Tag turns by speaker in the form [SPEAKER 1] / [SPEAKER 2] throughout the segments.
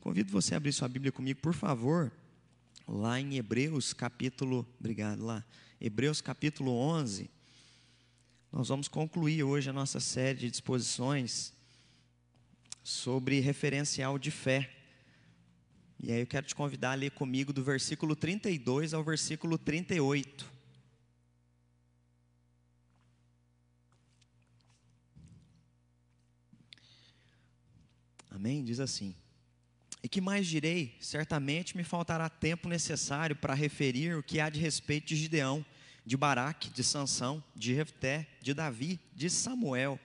[SPEAKER 1] Convido você a abrir sua Bíblia comigo, por favor, lá em Hebreus capítulo, obrigado, lá, Hebreus capítulo 11. Nós vamos concluir hoje a nossa série de disposições sobre referencial de fé. E aí eu quero te convidar a ler comigo do versículo 32 ao versículo 38. Amém? Diz assim: E que mais direi? Certamente me faltará tempo necessário para referir o que há de respeito de Gideão, de Baraque, de Sansão, de Jefté, de Davi, de Samuel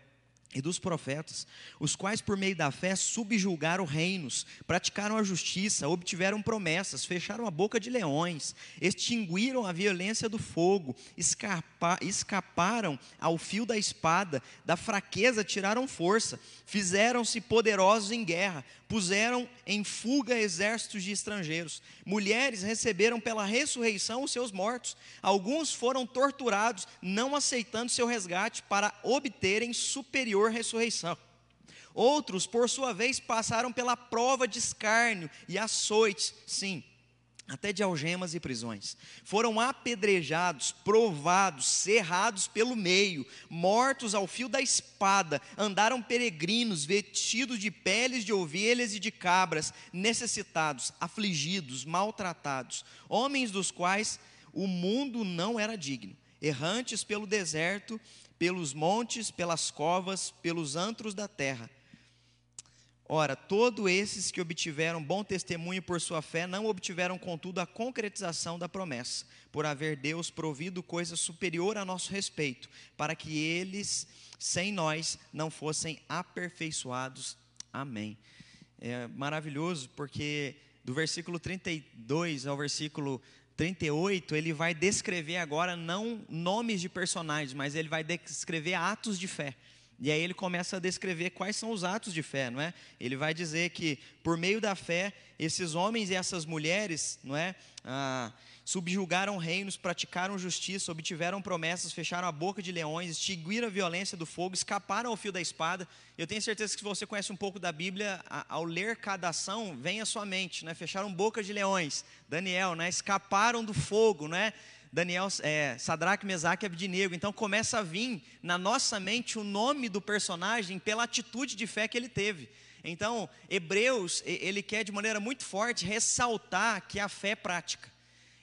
[SPEAKER 1] e dos profetas, os quais por meio da fé subjulgaram reinos, praticaram a justiça, obtiveram promessas, fecharam a boca de leões, extinguiram a violência do fogo, escapa, escaparam ao fio da espada, da fraqueza tiraram força, fizeram-se poderosos em guerra, puseram em fuga exércitos de estrangeiros. Mulheres receberam pela ressurreição os seus mortos. Alguns foram torturados, não aceitando seu resgate para obterem superior ressurreição. Outros, por sua vez, passaram pela prova de escárnio e açoites, sim, até de algemas e prisões. Foram apedrejados, provados, cerrados pelo meio, mortos ao fio da espada, andaram peregrinos, vestidos de peles de ovelhas e de cabras, necessitados, afligidos, maltratados, homens dos quais o mundo não era digno, errantes pelo deserto, pelos montes, pelas covas, pelos antros da terra Ora, todos esses que obtiveram bom testemunho por sua fé não obtiveram, contudo, a concretização da promessa, por haver Deus provido coisa superior a nosso respeito, para que eles, sem nós, não fossem aperfeiçoados. Amém. É maravilhoso, porque do versículo 32 ao versículo 38, ele vai descrever agora não nomes de personagens, mas ele vai descrever atos de fé. E aí ele começa a descrever quais são os atos de fé, não é? Ele vai dizer que por meio da fé, esses homens e essas mulheres, não é? Ah, subjugaram reinos, praticaram justiça, obtiveram promessas, fecharam a boca de leões, extinguiram a violência do fogo, escaparam ao fio da espada. Eu tenho certeza que se você conhece um pouco da Bíblia, ao ler cada ação, vem à sua mente, né? Fecharam boca de leões, Daniel, né? Escaparam do fogo, né? Daniel, é, Sadraque, Mesaque e Abdinego. Então começa a vir na nossa mente o nome do personagem pela atitude de fé que ele teve. Então, Hebreus, ele quer de maneira muito forte ressaltar que a fé é prática.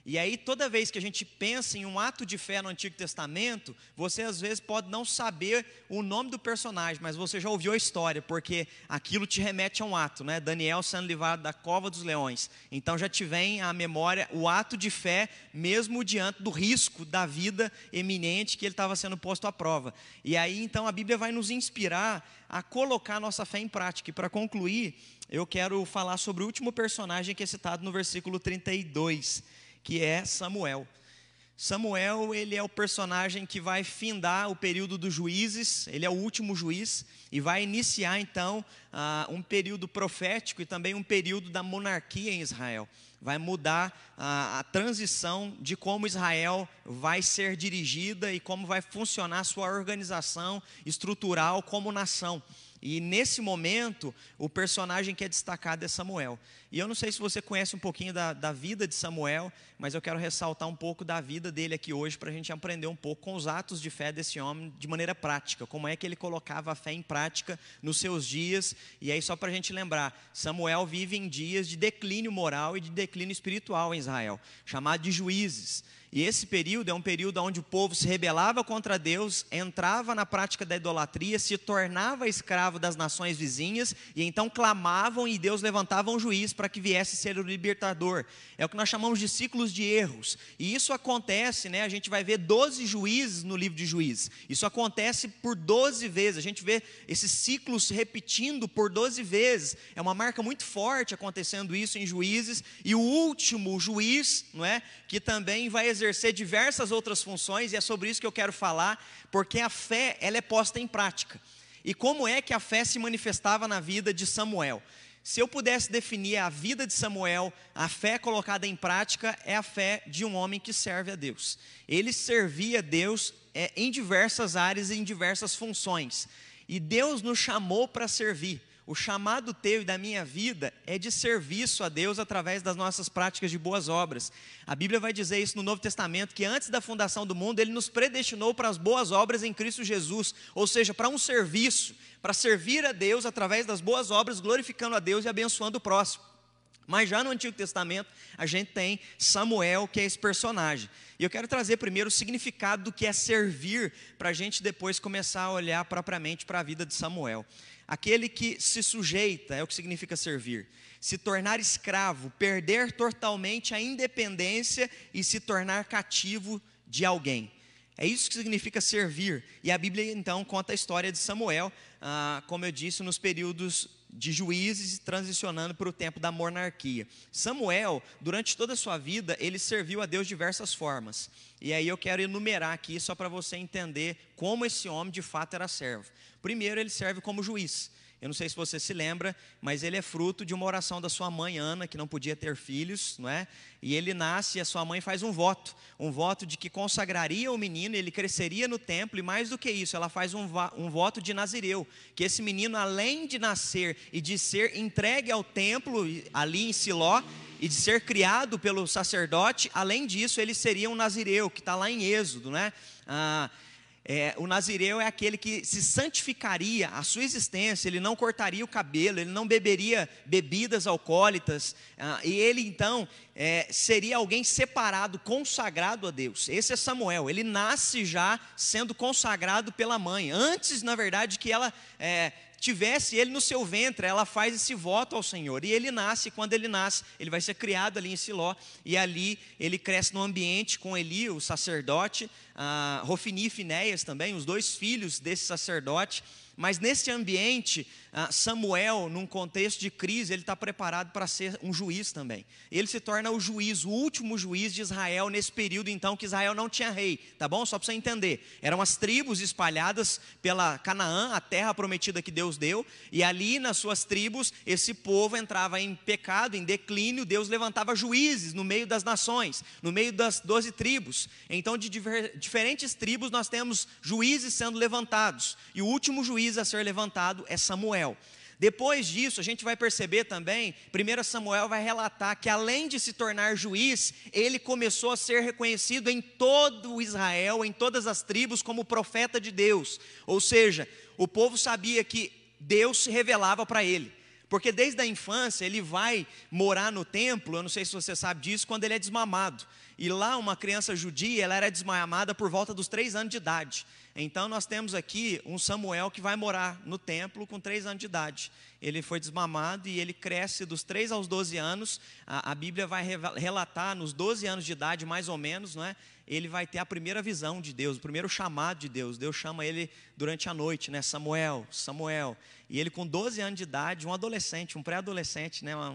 [SPEAKER 1] E aí, toda vez que a gente pensa em um ato de fé no Antigo Testamento, você às vezes pode não saber o nome do personagem, mas você já ouviu a história, porque aquilo te remete a um ato, né? Daniel sendo livrado da cova dos leões. Então já te vem à memória o ato de fé, mesmo diante do risco da vida eminente que ele estava sendo posto à prova. E aí, então, a Bíblia vai nos inspirar a colocar nossa fé em prática. E para concluir, eu quero falar sobre o último personagem que é citado no versículo 32 que é Samuel. Samuel, ele é o personagem que vai findar o período dos juízes, ele é o último juiz, e vai iniciar então uh, um período profético e também um período da monarquia em Israel. Vai mudar uh, a transição de como Israel vai ser dirigida e como vai funcionar sua organização estrutural como nação. E nesse momento, o personagem que é destacado é Samuel. E eu não sei se você conhece um pouquinho da, da vida de Samuel, mas eu quero ressaltar um pouco da vida dele aqui hoje para a gente aprender um pouco com os atos de fé desse homem de maneira prática. Como é que ele colocava a fé em prática nos seus dias. E aí, só para a gente lembrar, Samuel vive em dias de declínio moral e de declínio espiritual em Israel, chamado de juízes. E esse período é um período onde o povo se rebelava contra Deus, entrava na prática da idolatria, se tornava escravo das nações vizinhas e então clamavam e Deus levantava um juiz para que viesse ser o libertador. É o que nós chamamos de ciclos de erros. E isso acontece, né? A gente vai ver 12 juízes no livro de Juízes. Isso acontece por 12 vezes. A gente vê esses ciclos repetindo por 12 vezes. É uma marca muito forte acontecendo isso em Juízes. E o último juiz, não é? Que também vai exercer diversas outras funções e é sobre isso que eu quero falar, porque a fé ela é posta em prática. E como é que a fé se manifestava na vida de Samuel? Se eu pudesse definir a vida de Samuel, a fé colocada em prática é a fé de um homem que serve a Deus. Ele servia a Deus é, em diversas áreas e em diversas funções. E Deus nos chamou para servir. O chamado teu e da minha vida é de serviço a Deus através das nossas práticas de boas obras. A Bíblia vai dizer isso no Novo Testamento, que antes da fundação do mundo, Ele nos predestinou para as boas obras em Cristo Jesus, ou seja, para um serviço, para servir a Deus através das boas obras, glorificando a Deus e abençoando o próximo. Mas já no Antigo Testamento, a gente tem Samuel, que é esse personagem. E eu quero trazer primeiro o significado do que é servir, para a gente depois começar a olhar propriamente para a vida de Samuel. Aquele que se sujeita é o que significa servir. Se tornar escravo, perder totalmente a independência e se tornar cativo de alguém. É isso que significa servir. E a Bíblia então conta a história de Samuel, ah, como eu disse, nos períodos de juízes transicionando para o tempo da monarquia. Samuel, durante toda a sua vida, ele serviu a Deus de diversas formas. E aí eu quero enumerar aqui só para você entender como esse homem de fato era servo. Primeiro, ele serve como juiz. Eu não sei se você se lembra, mas ele é fruto de uma oração da sua mãe Ana, que não podia ter filhos, não é? E ele nasce e a sua mãe faz um voto, um voto de que consagraria o menino, ele cresceria no templo e mais do que isso, ela faz um, um voto de Nazireu, que esse menino além de nascer e de ser entregue ao templo ali em Siló e de ser criado pelo sacerdote, além disso ele seria um Nazireu, que está lá em Êxodo, né? Ah, é, o nazireu é aquele que se santificaria a sua existência, ele não cortaria o cabelo, ele não beberia bebidas alcoólicas, ah, e ele então é, seria alguém separado, consagrado a Deus. Esse é Samuel, ele nasce já sendo consagrado pela mãe, antes, na verdade, que ela é, tivesse ele no seu ventre, ela faz esse voto ao Senhor. E ele nasce, quando ele nasce, ele vai ser criado ali em Siló, e ali ele cresce no ambiente com Eli, o sacerdote, Rofini e Finéias também, os dois filhos desse sacerdote. Mas nesse ambiente, Samuel, num contexto de crise, ele está preparado para ser um juiz também. Ele se torna o juiz, o último juiz de Israel nesse período, então, que Israel não tinha rei, tá bom? Só para você entender. Eram as tribos espalhadas pela Canaã, a terra prometida que Deus deu, e ali nas suas tribos, esse povo entrava em pecado, em declínio, Deus levantava juízes no meio das nações, no meio das doze tribos. Então, de diferentes tribos, nós temos juízes sendo levantados, e o último juiz a ser levantado é Samuel. Samuel. Depois disso, a gente vai perceber também, 1 Samuel vai relatar que além de se tornar juiz, ele começou a ser reconhecido em todo Israel, em todas as tribos, como profeta de Deus. Ou seja, o povo sabia que Deus se revelava para ele. Porque desde a infância ele vai morar no templo, eu não sei se você sabe disso, quando ele é desmamado. E lá uma criança judia, ela era desmamada por volta dos três anos de idade. Então nós temos aqui um Samuel que vai morar no templo com três anos de idade. Ele foi desmamado e ele cresce dos três aos doze anos. A, a Bíblia vai relatar nos doze anos de idade, mais ou menos, não é? Ele vai ter a primeira visão de Deus, o primeiro chamado de Deus. Deus chama ele durante a noite, né? Samuel, Samuel. E ele, com 12 anos de idade, um adolescente, um pré-adolescente, né? Uma,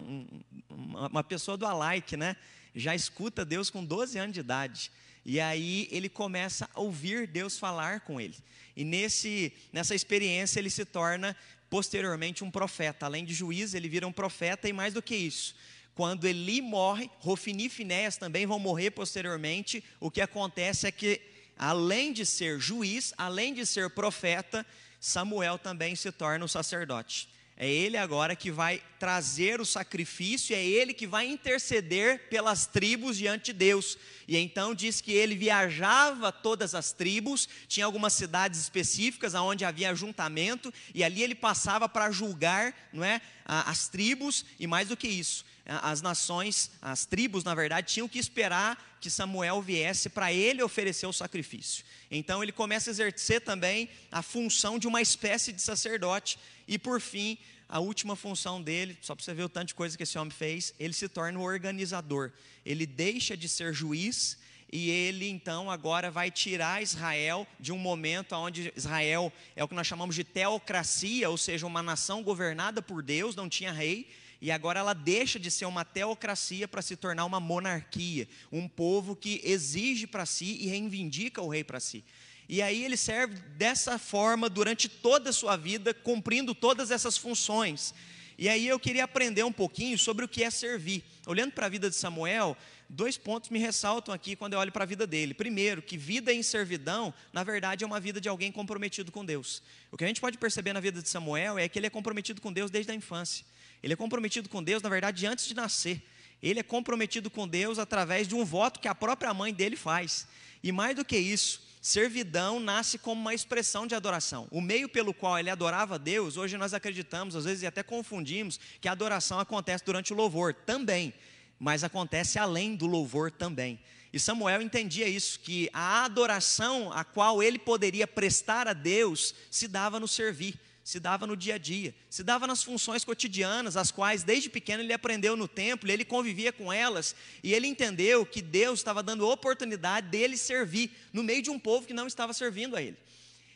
[SPEAKER 1] uma, uma, pessoa do alike, né? Já escuta Deus com 12 anos de idade. E aí ele começa a ouvir Deus falar com ele. E nesse, nessa experiência ele se torna posteriormente um profeta. Além de juiz, ele vira um profeta e mais do que isso. Quando Eli morre, Rofini e Finéas também vão morrer posteriormente. O que acontece é que, além de ser juiz, além de ser profeta, Samuel também se torna um sacerdote. É ele agora que vai trazer o sacrifício, é ele que vai interceder pelas tribos diante de Deus. E então diz que ele viajava todas as tribos, tinha algumas cidades específicas onde havia ajuntamento, e ali ele passava para julgar não é, as tribos, e mais do que isso, as nações, as tribos, na verdade, tinham que esperar que Samuel viesse para ele oferecer o sacrifício. Então ele começa a exercer também a função de uma espécie de sacerdote. E por fim, a última função dele, só para você ver o tanto de coisa que esse homem fez, ele se torna o organizador. Ele deixa de ser juiz e ele então agora vai tirar Israel de um momento onde Israel é o que nós chamamos de teocracia, ou seja, uma nação governada por Deus, não tinha rei, e agora ela deixa de ser uma teocracia para se tornar uma monarquia, um povo que exige para si e reivindica o rei para si. E aí ele serve dessa forma durante toda a sua vida, cumprindo todas essas funções. E aí eu queria aprender um pouquinho sobre o que é servir. Olhando para a vida de Samuel, dois pontos me ressaltam aqui quando eu olho para a vida dele. Primeiro, que vida em servidão, na verdade, é uma vida de alguém comprometido com Deus. O que a gente pode perceber na vida de Samuel é que ele é comprometido com Deus desde a infância. Ele é comprometido com Deus, na verdade, antes de nascer. Ele é comprometido com Deus através de um voto que a própria mãe dele faz. E mais do que isso, servidão nasce como uma expressão de adoração. O meio pelo qual ele adorava Deus, hoje nós acreditamos, às vezes até confundimos, que a adoração acontece durante o louvor também, mas acontece além do louvor também. E Samuel entendia isso, que a adoração a qual ele poderia prestar a Deus se dava no servir se dava no dia a dia, se dava nas funções cotidianas, as quais desde pequeno ele aprendeu no templo, ele convivia com elas, e ele entendeu que Deus estava dando oportunidade dele servir no meio de um povo que não estava servindo a ele.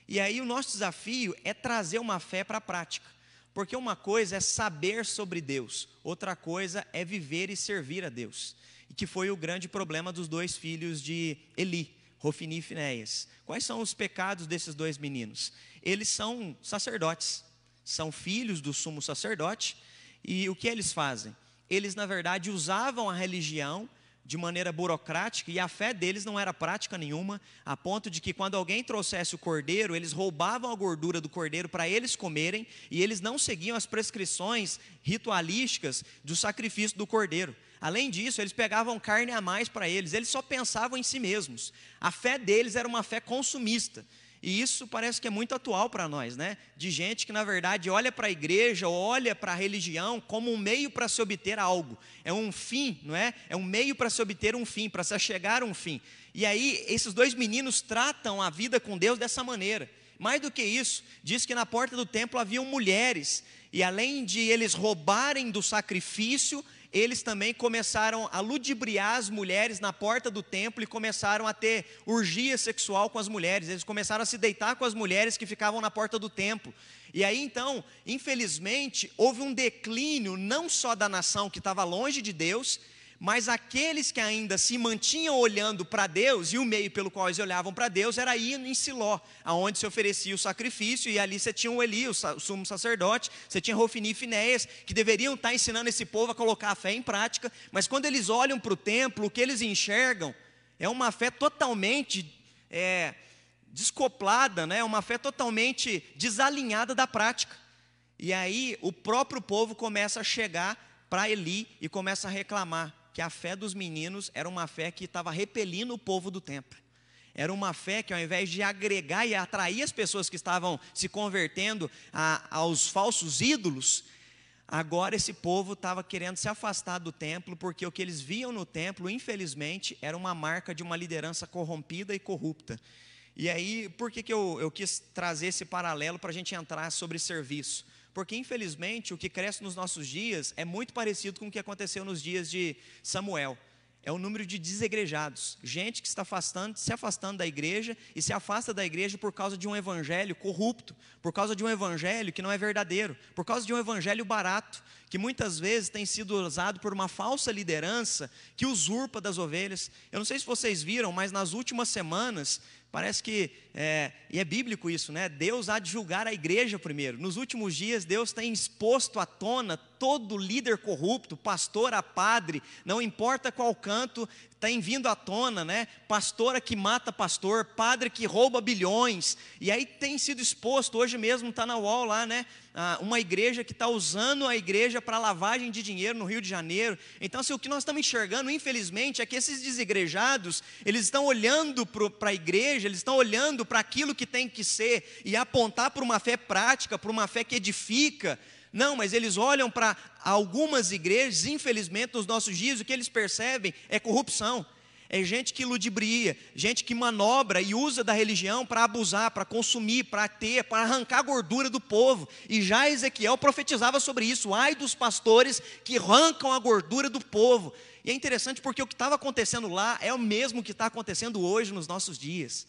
[SPEAKER 1] E aí o nosso desafio é trazer uma fé para a prática, porque uma coisa é saber sobre Deus, outra coisa é viver e servir a Deus, e que foi o grande problema dos dois filhos de Eli. Rofini e Finéias. Quais são os pecados desses dois meninos? Eles são sacerdotes, são filhos do sumo sacerdote, e o que eles fazem? Eles, na verdade, usavam a religião de maneira burocrática e a fé deles não era prática nenhuma, a ponto de que quando alguém trouxesse o cordeiro, eles roubavam a gordura do cordeiro para eles comerem e eles não seguiam as prescrições ritualísticas do sacrifício do cordeiro. Além disso, eles pegavam carne a mais para eles, eles só pensavam em si mesmos. A fé deles era uma fé consumista. E isso parece que é muito atual para nós, né? De gente que, na verdade, olha para a igreja, olha para a religião como um meio para se obter algo. É um fim, não é? É um meio para se obter um fim, para se chegar a um fim. E aí, esses dois meninos tratam a vida com Deus dessa maneira. Mais do que isso, diz que na porta do templo haviam mulheres, e além de eles roubarem do sacrifício, eles também começaram a ludibriar as mulheres na porta do templo e começaram a ter urgia sexual com as mulheres. Eles começaram a se deitar com as mulheres que ficavam na porta do templo. E aí então, infelizmente, houve um declínio não só da nação que estava longe de Deus, mas aqueles que ainda se mantinham olhando para Deus, e o meio pelo qual eles olhavam para Deus era ir em Siló, aonde se oferecia o sacrifício, e ali você tinha o Eli, o sumo sacerdote, você tinha Rofini e Finéias, que deveriam estar ensinando esse povo a colocar a fé em prática, mas quando eles olham para o templo, o que eles enxergam é uma fé totalmente é, descoplada, né? uma fé totalmente desalinhada da prática. E aí o próprio povo começa a chegar para Eli e começa a reclamar que a fé dos meninos era uma fé que estava repelindo o povo do templo. Era uma fé que, ao invés de agregar e atrair as pessoas que estavam se convertendo a, aos falsos ídolos, agora esse povo estava querendo se afastar do templo, porque o que eles viam no templo, infelizmente, era uma marca de uma liderança corrompida e corrupta. E aí, por que, que eu, eu quis trazer esse paralelo para a gente entrar sobre serviço? Porque, infelizmente, o que cresce nos nossos dias é muito parecido com o que aconteceu nos dias de Samuel. É o número de desegrejados, gente que está afastando, se afastando da igreja e se afasta da igreja por causa de um evangelho corrupto, por causa de um evangelho que não é verdadeiro, por causa de um evangelho barato, que muitas vezes tem sido usado por uma falsa liderança que usurpa das ovelhas. Eu não sei se vocês viram, mas nas últimas semanas Parece que, é, e é bíblico isso, né? Deus há de julgar a igreja primeiro. Nos últimos dias, Deus tem exposto à tona todo líder corrupto, pastor a padre, não importa qual canto, tem vindo à tona, né? Pastora que mata pastor, padre que rouba bilhões, e aí tem sido exposto, hoje mesmo está na UOL lá, né? Ah, uma igreja que está usando a igreja para lavagem de dinheiro no Rio de Janeiro. Então, assim, o que nós estamos enxergando, infelizmente, é que esses desigrejados, eles estão olhando para a igreja, eles estão olhando para aquilo que tem que ser e apontar para uma fé prática, para uma fé que edifica, não, mas eles olham para algumas igrejas, infelizmente, nos nossos dias, o que eles percebem é corrupção. É gente que ludibria, gente que manobra e usa da religião para abusar, para consumir, para ter, para arrancar a gordura do povo. E já Ezequiel profetizava sobre isso. Ai dos pastores que arrancam a gordura do povo. E é interessante porque o que estava acontecendo lá é o mesmo que está acontecendo hoje nos nossos dias.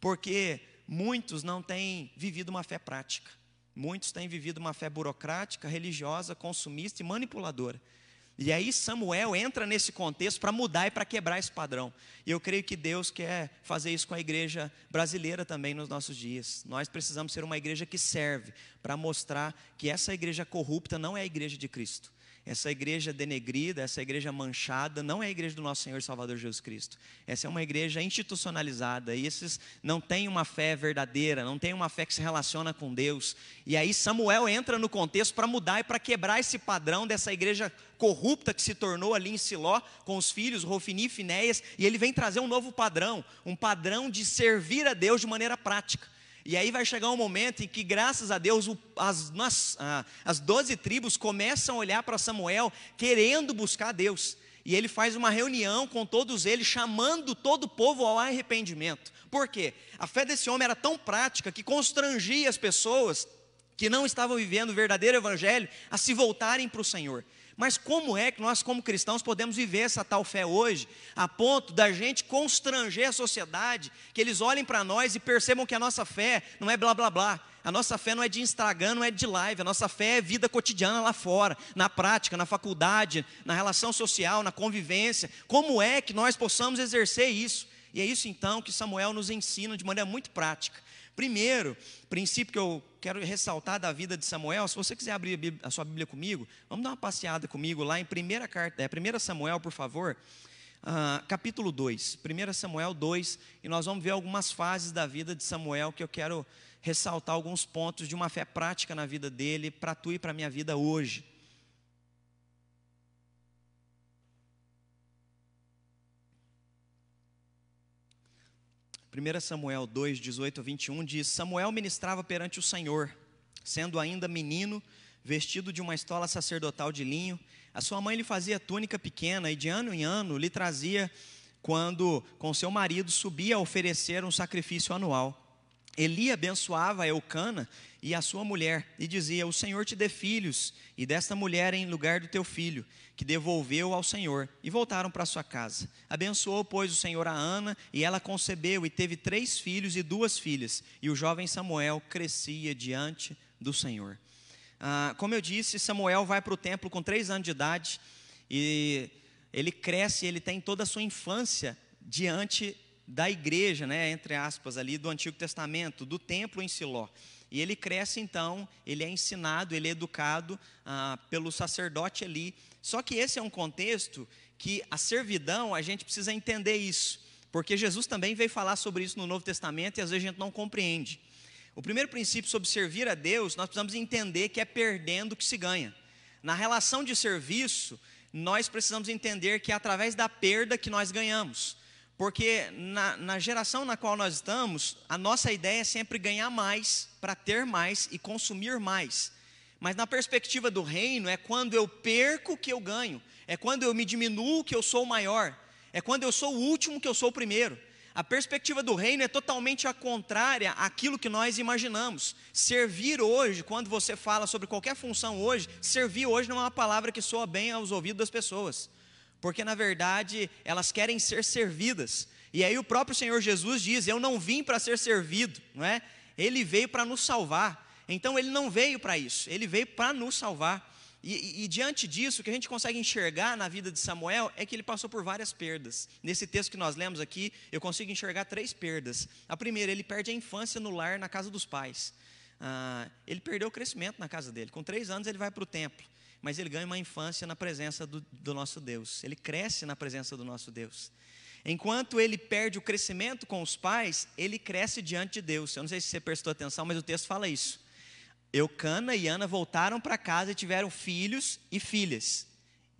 [SPEAKER 1] Porque muitos não têm vivido uma fé prática. Muitos têm vivido uma fé burocrática, religiosa, consumista e manipuladora. E aí Samuel entra nesse contexto para mudar e para quebrar esse padrão. E eu creio que Deus quer fazer isso com a igreja brasileira também nos nossos dias. Nós precisamos ser uma igreja que serve para mostrar que essa igreja corrupta não é a igreja de Cristo. Essa igreja denegrida, essa igreja manchada, não é a igreja do nosso Senhor e Salvador Jesus Cristo. Essa é uma igreja institucionalizada. E esses não têm uma fé verdadeira, não têm uma fé que se relaciona com Deus. E aí Samuel entra no contexto para mudar e para quebrar esse padrão dessa igreja corrupta que se tornou ali em Siló, com os filhos Rofini e Finéias. E ele vem trazer um novo padrão, um padrão de servir a Deus de maneira prática. E aí vai chegar um momento em que, graças a Deus, as, as 12 tribos começam a olhar para Samuel querendo buscar Deus. E ele faz uma reunião com todos eles, chamando todo o povo ao arrependimento. Por quê? A fé desse homem era tão prática que constrangia as pessoas que não estavam vivendo o verdadeiro evangelho a se voltarem para o Senhor. Mas como é que nós, como cristãos, podemos viver essa tal fé hoje, a ponto da gente constranger a sociedade, que eles olhem para nós e percebam que a nossa fé não é blá blá blá, a nossa fé não é de Instagram, não é de live, a nossa fé é vida cotidiana lá fora, na prática, na faculdade, na relação social, na convivência. Como é que nós possamos exercer isso? E é isso então que Samuel nos ensina de maneira muito prática. Primeiro, princípio que eu quero ressaltar da vida de Samuel, se você quiser abrir a sua Bíblia comigo, vamos dar uma passeada comigo lá em 1 carta, é, 1 Samuel, por favor, uh, capítulo 2, 1 Samuel 2, e nós vamos ver algumas fases da vida de Samuel que eu quero ressaltar alguns pontos de uma fé prática na vida dele, para tu e para a minha vida hoje. 1 Samuel 2, 18 a 21 diz: Samuel ministrava perante o Senhor, sendo ainda menino, vestido de uma estola sacerdotal de linho. A sua mãe lhe fazia túnica pequena e de ano em ano lhe trazia, quando com seu marido subia a oferecer um sacrifício anual. Eli abençoava Eucana e a sua mulher, e dizia: O Senhor te dê filhos, e desta mulher em lugar do teu filho, que devolveu ao Senhor, e voltaram para sua casa. Abençoou, pois, o Senhor a Ana, e ela concebeu, e teve três filhos e duas filhas, e o jovem Samuel crescia diante do Senhor. Ah, como eu disse, Samuel vai para o templo com três anos de idade, e ele cresce, ele tem toda a sua infância diante da igreja, né, entre aspas, ali do Antigo Testamento, do templo em Siló. E ele cresce então, ele é ensinado, ele é educado ah, pelo sacerdote ali. Só que esse é um contexto que a servidão, a gente precisa entender isso, porque Jesus também veio falar sobre isso no Novo Testamento e às vezes a gente não compreende. O primeiro princípio sobre servir a Deus, nós precisamos entender que é perdendo que se ganha. Na relação de serviço, nós precisamos entender que é através da perda que nós ganhamos. Porque na, na, geração na qual nós estamos, a nossa ideia é sempre ganhar mais, para ter mais e consumir mais. Mas na perspectiva do reino, é quando eu perco que eu ganho, é quando eu me diminuo que eu sou maior, é quando eu sou o último que eu sou o primeiro. A perspectiva do reino é totalmente a contrária àquilo que nós imaginamos. Servir hoje, quando você fala sobre qualquer função hoje, servir hoje não é uma palavra que soa bem aos ouvidos das pessoas porque na verdade elas querem ser servidas. E aí o próprio Senhor Jesus diz: Eu não vim para ser servido, não é? Ele veio para nos salvar. Então ele não veio para isso, ele veio para nos salvar. E, e, e, diante disso, o que a gente consegue enxergar na vida de Samuel é que ele passou por várias perdas. Nesse texto que nós lemos aqui, eu consigo enxergar três perdas. A primeira, ele perde a infância no lar, na casa dos pais. Ah, ele perdeu o crescimento na casa dele. Com três anos, ele vai para o templo mas ele ganha uma infância na presença do, do nosso Deus, ele cresce na presença do nosso Deus. Enquanto ele perde o crescimento com os pais, ele cresce diante de Deus. Eu não sei se você prestou atenção, mas o texto fala isso. Eucana e Ana voltaram para casa e tiveram filhos e filhas.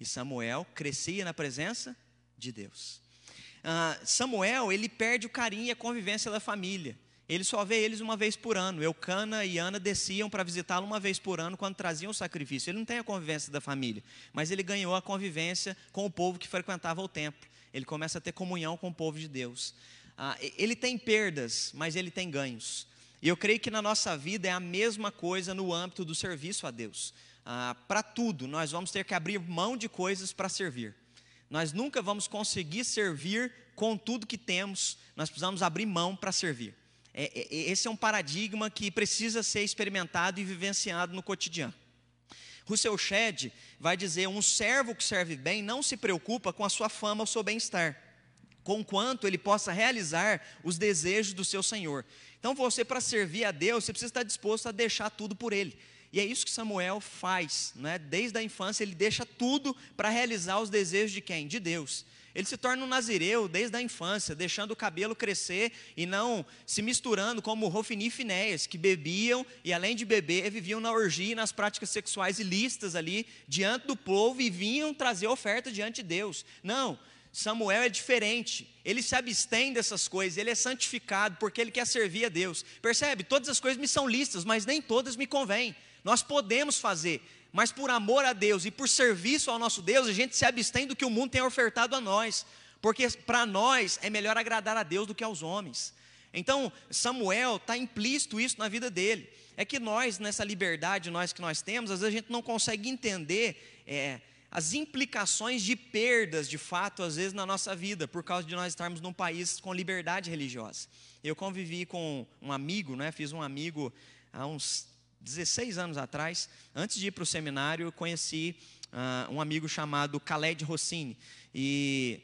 [SPEAKER 1] E Samuel crescia na presença de Deus. Ah, Samuel, ele perde o carinho e a convivência da família. Ele só vê eles uma vez por ano. Eucana e Ana desciam para visitá-lo uma vez por ano quando traziam o sacrifício. Ele não tem a convivência da família, mas ele ganhou a convivência com o povo que frequentava o templo. Ele começa a ter comunhão com o povo de Deus. Ah, ele tem perdas, mas ele tem ganhos. E eu creio que na nossa vida é a mesma coisa no âmbito do serviço a Deus. Ah, para tudo, nós vamos ter que abrir mão de coisas para servir. Nós nunca vamos conseguir servir com tudo que temos, nós precisamos abrir mão para servir. É, é, é, esse é um paradigma que precisa ser experimentado e vivenciado no cotidiano. Russell Shedd vai dizer: um servo que serve bem não se preocupa com a sua fama ou seu bem-estar, conquanto ele possa realizar os desejos do seu senhor. Então, você, para servir a Deus, você precisa estar disposto a deixar tudo por Ele. E é isso que Samuel faz, né? desde a infância ele deixa tudo para realizar os desejos de quem? De Deus. Ele se torna um nazireu desde a infância, deixando o cabelo crescer e não se misturando como Rofini e Finéias, que bebiam e além de beber, viviam na orgia e nas práticas sexuais ilícitas ali, diante do povo e vinham trazer oferta diante de Deus. Não, Samuel é diferente, ele se abstém dessas coisas, ele é santificado porque ele quer servir a Deus. Percebe? Todas as coisas me são listas, mas nem todas me convêm. Nós podemos fazer, mas por amor a Deus e por serviço ao nosso Deus, a gente se abstém do que o mundo tem ofertado a nós, porque para nós é melhor agradar a Deus do que aos homens. Então, Samuel está implícito isso na vida dele. É que nós, nessa liberdade, nós que nós temos, às vezes a gente não consegue entender é, as implicações de perdas, de fato, às vezes na nossa vida, por causa de nós estarmos num país com liberdade religiosa. Eu convivi com um amigo, né, fiz um amigo há uns 16 anos atrás, antes de ir para o seminário, eu conheci uh, um amigo chamado Khaled Rossini. E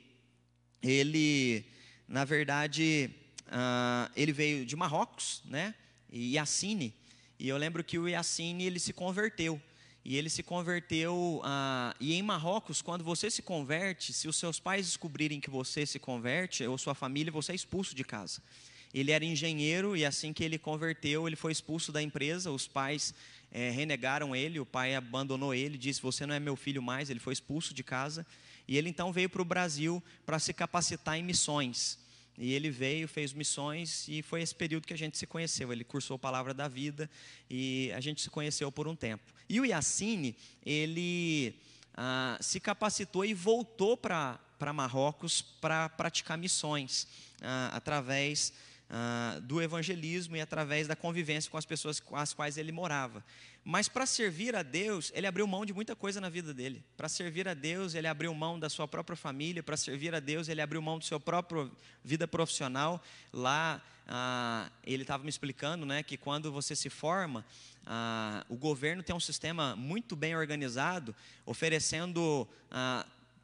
[SPEAKER 1] ele, na verdade, uh, ele veio de Marrocos, né? E Yassine. E eu lembro que o Yassine, ele se converteu. E ele se converteu, uh, e em Marrocos, quando você se converte, se os seus pais descobrirem que você se converte, ou sua família, você é expulso de casa. Ele era engenheiro e assim que ele converteu, ele foi expulso da empresa. Os pais é, renegaram ele, o pai abandonou ele, disse: Você não é meu filho mais. Ele foi expulso de casa. E ele então veio para o Brasil para se capacitar em missões. E ele veio, fez missões e foi esse período que a gente se conheceu. Ele cursou a Palavra da Vida e a gente se conheceu por um tempo. E o Yassine, ele ah, se capacitou e voltou para Marrocos para praticar missões ah, através uh, do evangelismo e através da convivência com as pessoas com as quais ele morava. Mas para servir a Deus, ele abriu mão de muita coisa na vida dele. Para servir a Deus, ele abriu mão da sua própria família. Para servir a Deus, ele abriu mão da sua própria vida profissional. Lá, ah, ele estava me explicando né, que quando você se forma, ah, o governo tem um sistema muito bem organizado, oferecendo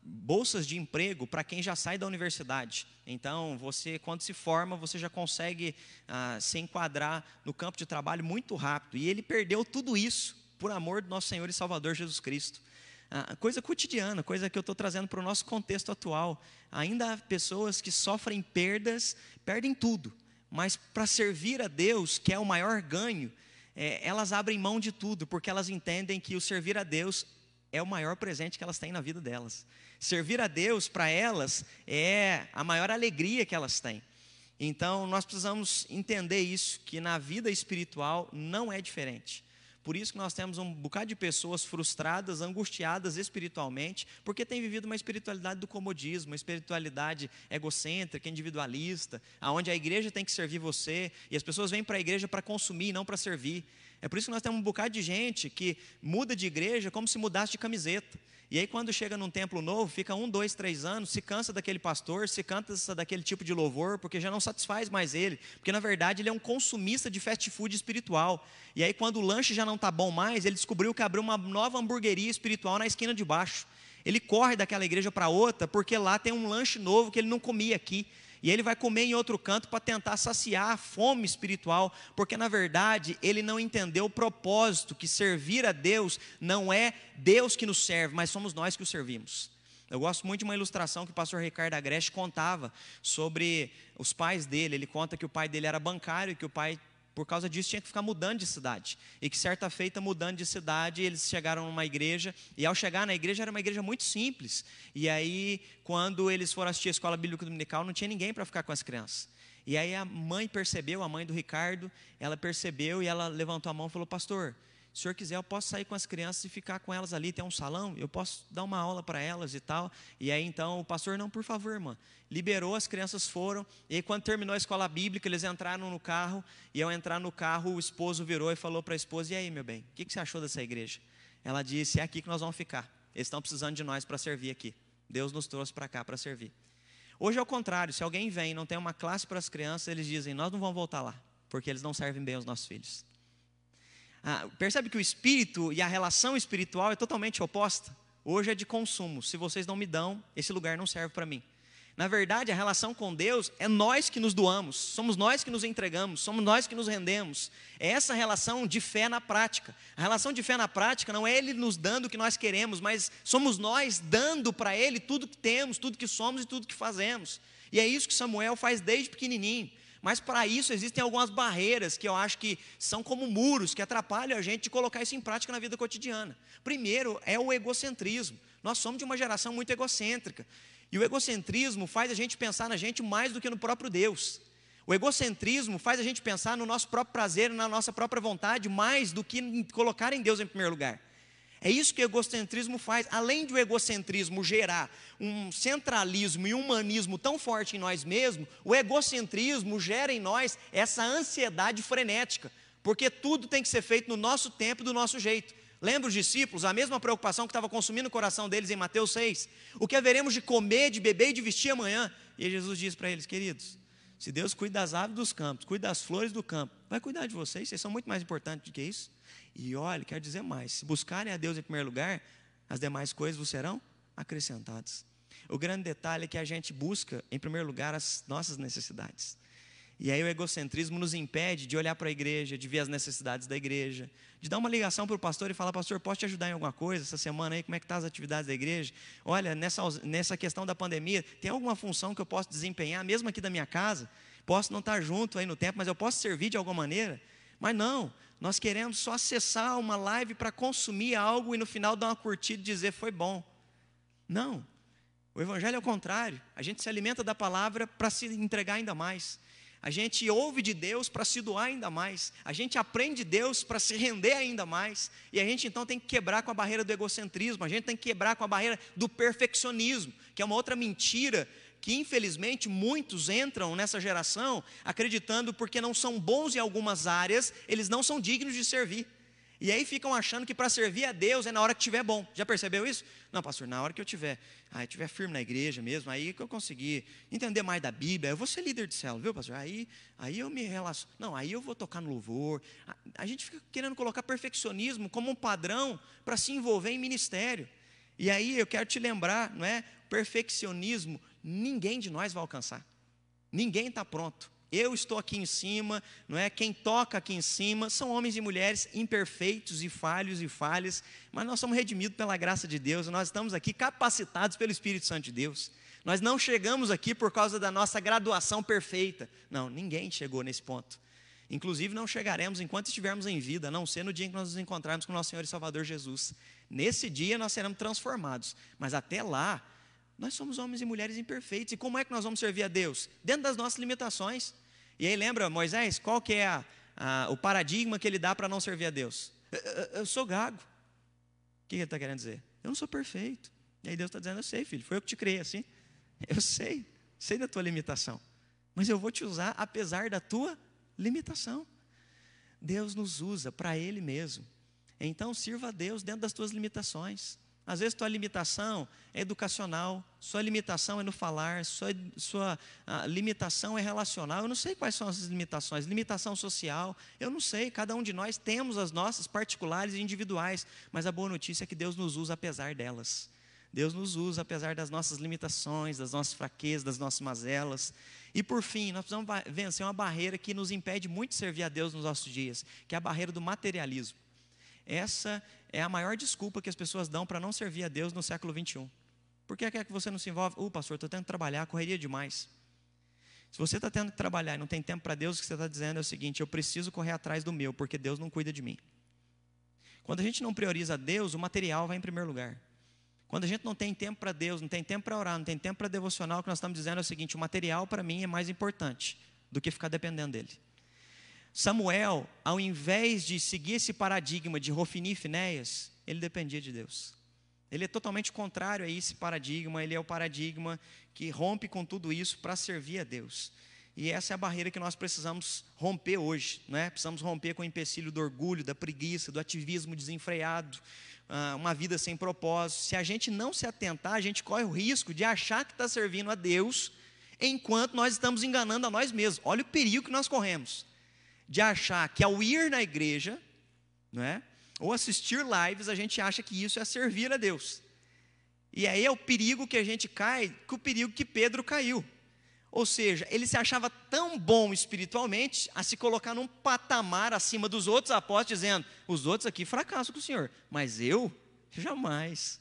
[SPEAKER 1] bolsas de emprego para quem já sai da universidade. Então, você, quando se forma, você já consegue ah, se enquadrar no campo de trabalho muito rápido. E ele perdeu tudo isso por amor do nosso Senhor e Salvador Jesus Cristo. Ah, coisa cotidiana, coisa que eu estou trazendo para o nosso contexto atual. Ainda há pessoas que sofrem perdas, perdem tudo, mas para servir a Deus, que é o maior ganho, é, elas abrem mão de tudo, porque elas entendem que o servir a Deus é o maior presente que elas têm na vida delas. Servir a Deus para elas é a maior alegria que elas têm. Então, nós precisamos entender isso, que na vida espiritual não é diferente. Por isso que nós temos um bocado de pessoas frustradas, angustiadas espiritualmente, porque têm vivido uma espiritualidade do comodismo, uma espiritualidade egocêntrica, individualista, aonde a igreja tem que servir você, e as pessoas vêm para a igreja para consumir, não para servir. É por isso que nós temos um bocado de gente que muda de igreja como se mudasse de camiseta. E aí, quando chega num templo novo, fica um, dois, três anos, se cansa daquele pastor, se cansa daquele tipo de louvor, porque já não satisfaz mais ele. Porque, na verdade, ele é um consumista de fast food espiritual. E aí, quando o lanche já não está bom mais, ele descobriu que abriu uma nova hamburgueria espiritual na esquina de baixo. Ele corre daquela igreja para outra, porque lá tem um lanche novo que ele não comia aqui. E ele vai comer em outro canto para tentar saciar a fome espiritual, porque na verdade ele não entendeu o propósito que servir a Deus não é Deus que nos serve, mas somos nós que o servimos. Eu gosto muito de uma ilustração que o pastor Ricardo Agreste contava sobre os pais dele. Ele conta que o pai dele era bancário e que o pai por causa disso tinha que ficar mudando de cidade. E que certa feita, mudando de cidade, eles chegaram numa igreja, e ao chegar na igreja era uma igreja muito simples. E aí, quando eles foram assistir a escola bíblica dominical, não tinha ninguém para ficar com as crianças. E aí a mãe percebeu, a mãe do Ricardo, ela percebeu e ela levantou a mão e falou: Pastor, o senhor quiser, eu posso sair com as crianças e ficar com elas ali, tem um salão, eu posso dar uma aula para elas e tal. E aí então o pastor, não, por favor, irmã. Liberou, as crianças foram. E aí, quando terminou a escola bíblica, eles entraram no carro. E ao entrar no carro, o esposo virou e falou para a esposa: E aí, meu bem, o que, que você achou dessa igreja? Ela disse: É aqui que nós vamos ficar. Eles estão precisando de nós para servir aqui. Deus nos trouxe para cá para servir. Hoje é o contrário, se alguém vem e não tem uma classe para as crianças, eles dizem: Nós não vamos voltar lá, porque eles não servem bem aos nossos filhos. Ah, percebe que o espírito e a relação espiritual é totalmente oposta? Hoje é de consumo. Se vocês não me dão, esse lugar não serve para mim. Na verdade, a relação com Deus é nós que nos doamos, somos nós que nos entregamos, somos nós que nos rendemos. É essa relação de fé na prática. A relação de fé na prática não é Ele nos dando o que nós queremos, mas somos nós dando para Ele tudo que temos, tudo que somos e tudo que fazemos. E é isso que Samuel faz desde pequenininho. Mas para isso existem algumas barreiras que eu acho que são como muros que atrapalham a gente de colocar isso em prática na vida cotidiana. Primeiro é o egocentrismo. Nós somos de uma geração muito egocêntrica. E o egocentrismo faz a gente pensar na gente mais do que no próprio Deus. O egocentrismo faz a gente pensar no nosso próprio prazer, na nossa própria vontade, mais do que colocar em Deus em primeiro lugar. É isso que o egocentrismo faz. Além de o egocentrismo gerar um centralismo e um humanismo tão forte em nós mesmos, o egocentrismo gera em nós essa ansiedade frenética, porque tudo tem que ser feito no nosso tempo e do nosso jeito. Lembra os discípulos, a mesma preocupação que estava consumindo o coração deles em Mateus 6? O que haveremos de comer, de beber e de vestir amanhã? E Jesus diz para eles, queridos, se Deus cuida das aves dos campos, cuida das flores do campo, vai cuidar de vocês, vocês são muito mais importantes do que isso. E olha, quero dizer mais: se buscarem a Deus em primeiro lugar, as demais coisas vos serão acrescentadas. O grande detalhe é que a gente busca, em primeiro lugar, as nossas necessidades. E aí o egocentrismo nos impede de olhar para a igreja, de ver as necessidades da igreja, de dar uma ligação para o pastor e falar, pastor, posso te ajudar em alguma coisa essa semana aí? Como é que estão tá as atividades da igreja? Olha, nessa, nessa questão da pandemia, tem alguma função que eu posso desempenhar, mesmo aqui da minha casa? Posso não estar junto aí no tempo, mas eu posso servir de alguma maneira? Mas não, nós queremos só acessar uma live para consumir algo e no final dar uma curtida e dizer foi bom. Não, o Evangelho é o contrário. A gente se alimenta da palavra para se entregar ainda mais. A gente ouve de Deus para se doar ainda mais. A gente aprende de Deus para se render ainda mais. E a gente então tem que quebrar com a barreira do egocentrismo. A gente tem que quebrar com a barreira do perfeccionismo, que é uma outra mentira que infelizmente muitos entram nessa geração acreditando porque não são bons em algumas áreas, eles não são dignos de servir. E aí ficam achando que para servir a Deus é na hora que tiver bom. Já percebeu isso? Não, pastor, na hora que eu tiver, aí ah, tiver firme na igreja mesmo, aí que eu conseguir entender mais da Bíblia, eu vou ser líder de célula, viu, pastor? Aí, aí eu me relaciono. Não, aí eu vou tocar no louvor. A, a gente fica querendo colocar perfeccionismo como um padrão para se envolver em ministério. E aí eu quero te lembrar, não é? Perfeccionismo, ninguém de nós vai alcançar. Ninguém está pronto. Eu estou aqui em cima, não é? Quem toca aqui em cima são homens e mulheres imperfeitos e falhos e falhas, mas nós somos redimidos pela graça de Deus, nós estamos aqui capacitados pelo Espírito Santo de Deus. Nós não chegamos aqui por causa da nossa graduação perfeita. Não, ninguém chegou nesse ponto. Inclusive, não chegaremos enquanto estivermos em vida, a não ser no dia em que nós nos encontrarmos com o nosso Senhor e Salvador Jesus. Nesse dia nós seremos transformados, mas até lá nós somos homens e mulheres imperfeitos. E como é que nós vamos servir a Deus? Dentro das nossas limitações. E aí lembra, Moisés, qual que é a, a, o paradigma que ele dá para não servir a Deus? Eu, eu, eu sou gago. O que ele está querendo dizer? Eu não sou perfeito. E aí Deus está dizendo, eu sei, filho, foi eu que te criei assim. Eu sei, sei da tua limitação. Mas eu vou te usar apesar da tua limitação. Deus nos usa para Ele mesmo. Então sirva a Deus dentro das tuas limitações. Às vezes tua limitação é educacional, sua limitação é no falar, sua, sua limitação é relacional. Eu não sei quais são essas limitações. Limitação social, eu não sei. Cada um de nós temos as nossas particulares e individuais, mas a boa notícia é que Deus nos usa apesar delas. Deus nos usa apesar das nossas limitações, das nossas fraquezas, das nossas mazelas. E por fim, nós precisamos vencer uma barreira que nos impede muito de servir a Deus nos nossos dias, que é a barreira do materialismo. Essa é a maior desculpa que as pessoas dão para não servir a Deus no século 21. Por que é que você não se envolve? Uh, pastor, estou tendo que trabalhar, correria demais. Se você está tendo que trabalhar e não tem tempo para Deus, o que você está dizendo é o seguinte: eu preciso correr atrás do meu, porque Deus não cuida de mim. Quando a gente não prioriza Deus, o material vai em primeiro lugar. Quando a gente não tem tempo para Deus, não tem tempo para orar, não tem tempo para devocional, o que nós estamos dizendo é o seguinte: o material para mim é mais importante do que ficar dependendo dele. Samuel, ao invés de seguir esse paradigma de Rofini e Finéias, ele dependia de Deus. Ele é totalmente contrário a esse paradigma, ele é o paradigma que rompe com tudo isso para servir a Deus. E essa é a barreira que nós precisamos romper hoje, né? Precisamos romper com o empecilho do orgulho, da preguiça, do ativismo desenfreado, ah, uma vida sem propósito. Se a gente não se atentar, a gente corre o risco de achar que está servindo a Deus, enquanto nós estamos enganando a nós mesmos. Olha o perigo que nós corremos de achar que ao ir na igreja, não é? ou assistir lives, a gente acha que isso é servir a Deus. E aí é o perigo que a gente cai, que o perigo que Pedro caiu. Ou seja, ele se achava tão bom espiritualmente a se colocar num patamar acima dos outros apóstolos, dizendo: os outros aqui fracassam com o Senhor, mas eu jamais.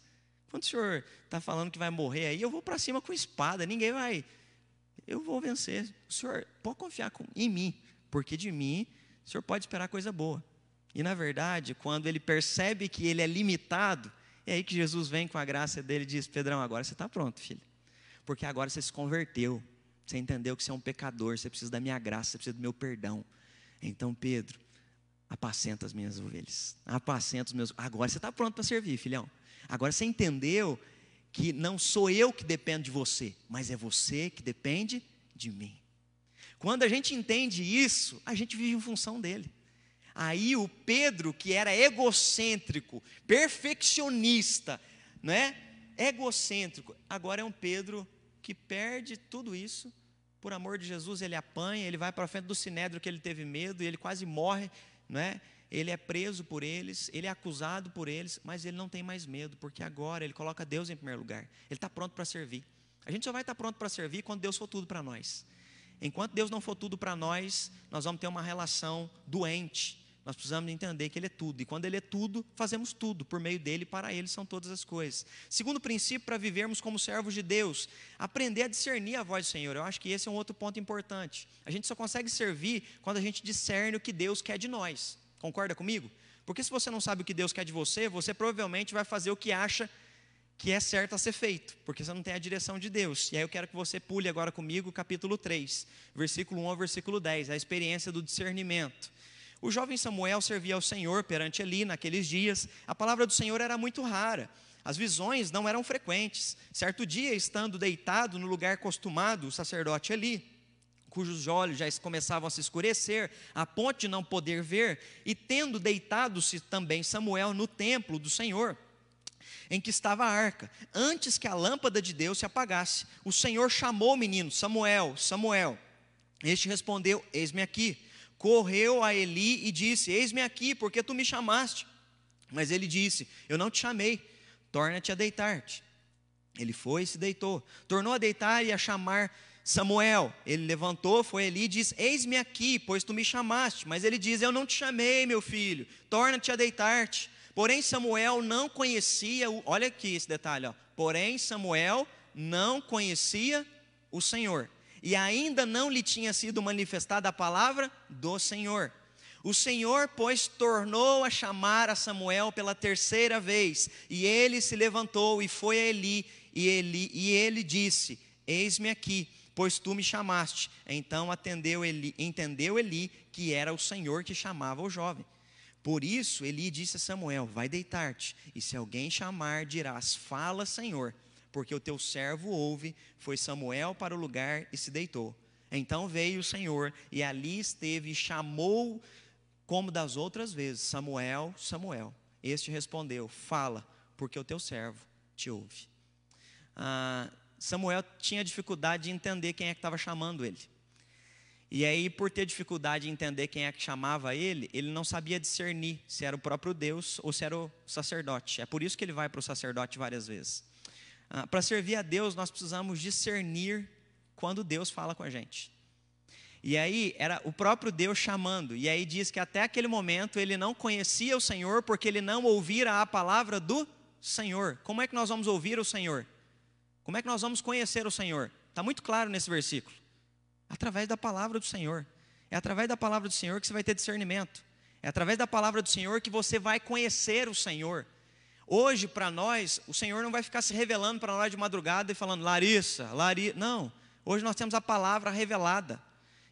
[SPEAKER 1] Quando o Senhor está falando que vai morrer aí, eu vou para cima com espada, ninguém vai. Eu vou vencer. O Senhor pode confiar em mim, porque de mim o Senhor pode esperar coisa boa. E na verdade, quando ele percebe que ele é limitado, é aí que Jesus vem com a graça dele e diz: Pedrão, agora você está pronto, filho. Porque agora você se converteu. Você entendeu que você é um pecador, você precisa da minha graça, você precisa do meu perdão. Então, Pedro, apacenta as minhas ovelhas. Apacenta os meus. Agora você está pronto para servir, filhão. Agora você entendeu que não sou eu que dependo de você, mas é você que depende de mim. Quando a gente entende isso, a gente vive em função dele. Aí o Pedro, que era egocêntrico, perfeccionista, não é? Egocêntrico, agora é um Pedro que perde tudo isso por amor de Jesus, ele apanha, ele vai para frente do sinédrio que ele teve medo e ele quase morre, não é? Ele é preso por eles, ele é acusado por eles, mas ele não tem mais medo, porque agora ele coloca Deus em primeiro lugar. Ele está pronto para servir. A gente só vai estar tá pronto para servir quando Deus for tudo para nós. Enquanto Deus não for tudo para nós, nós vamos ter uma relação doente, nós precisamos entender que Ele é tudo. E quando Ele é tudo, fazemos tudo. Por meio dele, para Ele são todas as coisas. Segundo princípio, para vivermos como servos de Deus, aprender a discernir a voz do Senhor. Eu acho que esse é um outro ponto importante. A gente só consegue servir quando a gente discerne o que Deus quer de nós. Concorda comigo? Porque se você não sabe o que Deus quer de você, você provavelmente vai fazer o que acha que é certo a ser feito, porque você não tem a direção de Deus. E aí eu quero que você pule agora comigo, capítulo 3, versículo 1 ao versículo 10, a experiência do discernimento. O jovem Samuel servia ao Senhor perante Eli naqueles dias. A palavra do Senhor era muito rara. As visões não eram frequentes. Certo dia, estando deitado no lugar costumado, o sacerdote Eli, cujos olhos já começavam a se escurecer, a ponto de não poder ver, e tendo deitado-se também Samuel no templo do Senhor, em que estava a arca, antes que a lâmpada de Deus se apagasse, o Senhor chamou o menino, Samuel, Samuel. Este respondeu: Eis-me aqui correu a Eli e disse: Eis-me aqui, porque tu me chamaste. Mas ele disse: Eu não te chamei, torna-te a deitar-te. Ele foi e se deitou. Tornou a deitar e a chamar Samuel. Ele levantou, foi ali e disse: Eis-me aqui, pois tu me chamaste. Mas ele diz: Eu não te chamei, meu filho, torna-te a deitar-te. Porém, Samuel não conhecia, o... olha aqui esse detalhe, ó. porém, Samuel não conhecia o Senhor e ainda não lhe tinha sido manifestada a palavra do Senhor. O Senhor, pois, tornou a chamar a Samuel pela terceira vez, e ele se levantou e foi a Eli, e ele, e ele disse: Eis-me aqui, pois tu me chamaste. Então atendeu Eli, entendeu Eli que era o Senhor que chamava o jovem. Por isso Eli disse a Samuel: Vai deitar-te, e se alguém chamar, dirás: Fala, Senhor porque o teu servo ouve. Foi Samuel para o lugar e se deitou. Então veio o Senhor e ali esteve e chamou, como das outras vezes: Samuel, Samuel. Este respondeu: Fala, porque o teu servo te ouve. Ah, Samuel tinha dificuldade de entender quem é que estava chamando ele. E aí, por ter dificuldade de entender quem é que chamava ele, ele não sabia discernir se era o próprio Deus ou se era o sacerdote. É por isso que ele vai para o sacerdote várias vezes. Ah, Para servir a Deus, nós precisamos discernir quando Deus fala com a gente. E aí era o próprio Deus chamando. E aí diz que até aquele momento ele não conhecia o Senhor porque ele não ouvira a palavra do Senhor. Como é que nós vamos ouvir o Senhor? Como é que nós vamos conhecer o Senhor? Está muito claro nesse versículo. Através da palavra do Senhor. É através da palavra do Senhor que você vai ter discernimento. É através da palavra do Senhor que você vai conhecer o Senhor. Hoje, para nós, o Senhor não vai ficar se revelando para nós de madrugada e falando, Larissa, Larissa. Não. Hoje nós temos a palavra revelada.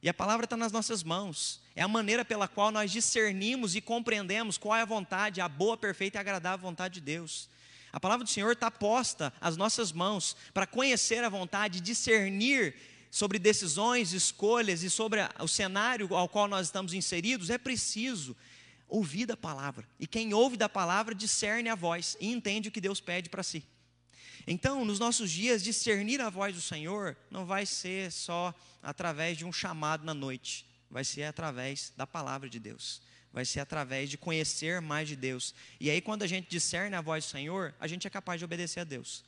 [SPEAKER 1] E a palavra está nas nossas mãos. É a maneira pela qual nós discernimos e compreendemos qual é a vontade, a boa, perfeita e agradável vontade de Deus. A palavra do Senhor está posta às nossas mãos para conhecer a vontade, discernir sobre decisões, escolhas e sobre o cenário ao qual nós estamos inseridos. É preciso ouvir da palavra. E quem ouve da palavra discerne a voz e entende o que Deus pede para si. Então, nos nossos dias, discernir a voz do Senhor não vai ser só através de um chamado na noite, vai ser através da palavra de Deus, vai ser através de conhecer mais de Deus. E aí, quando a gente discerne a voz do Senhor, a gente é capaz de obedecer a Deus.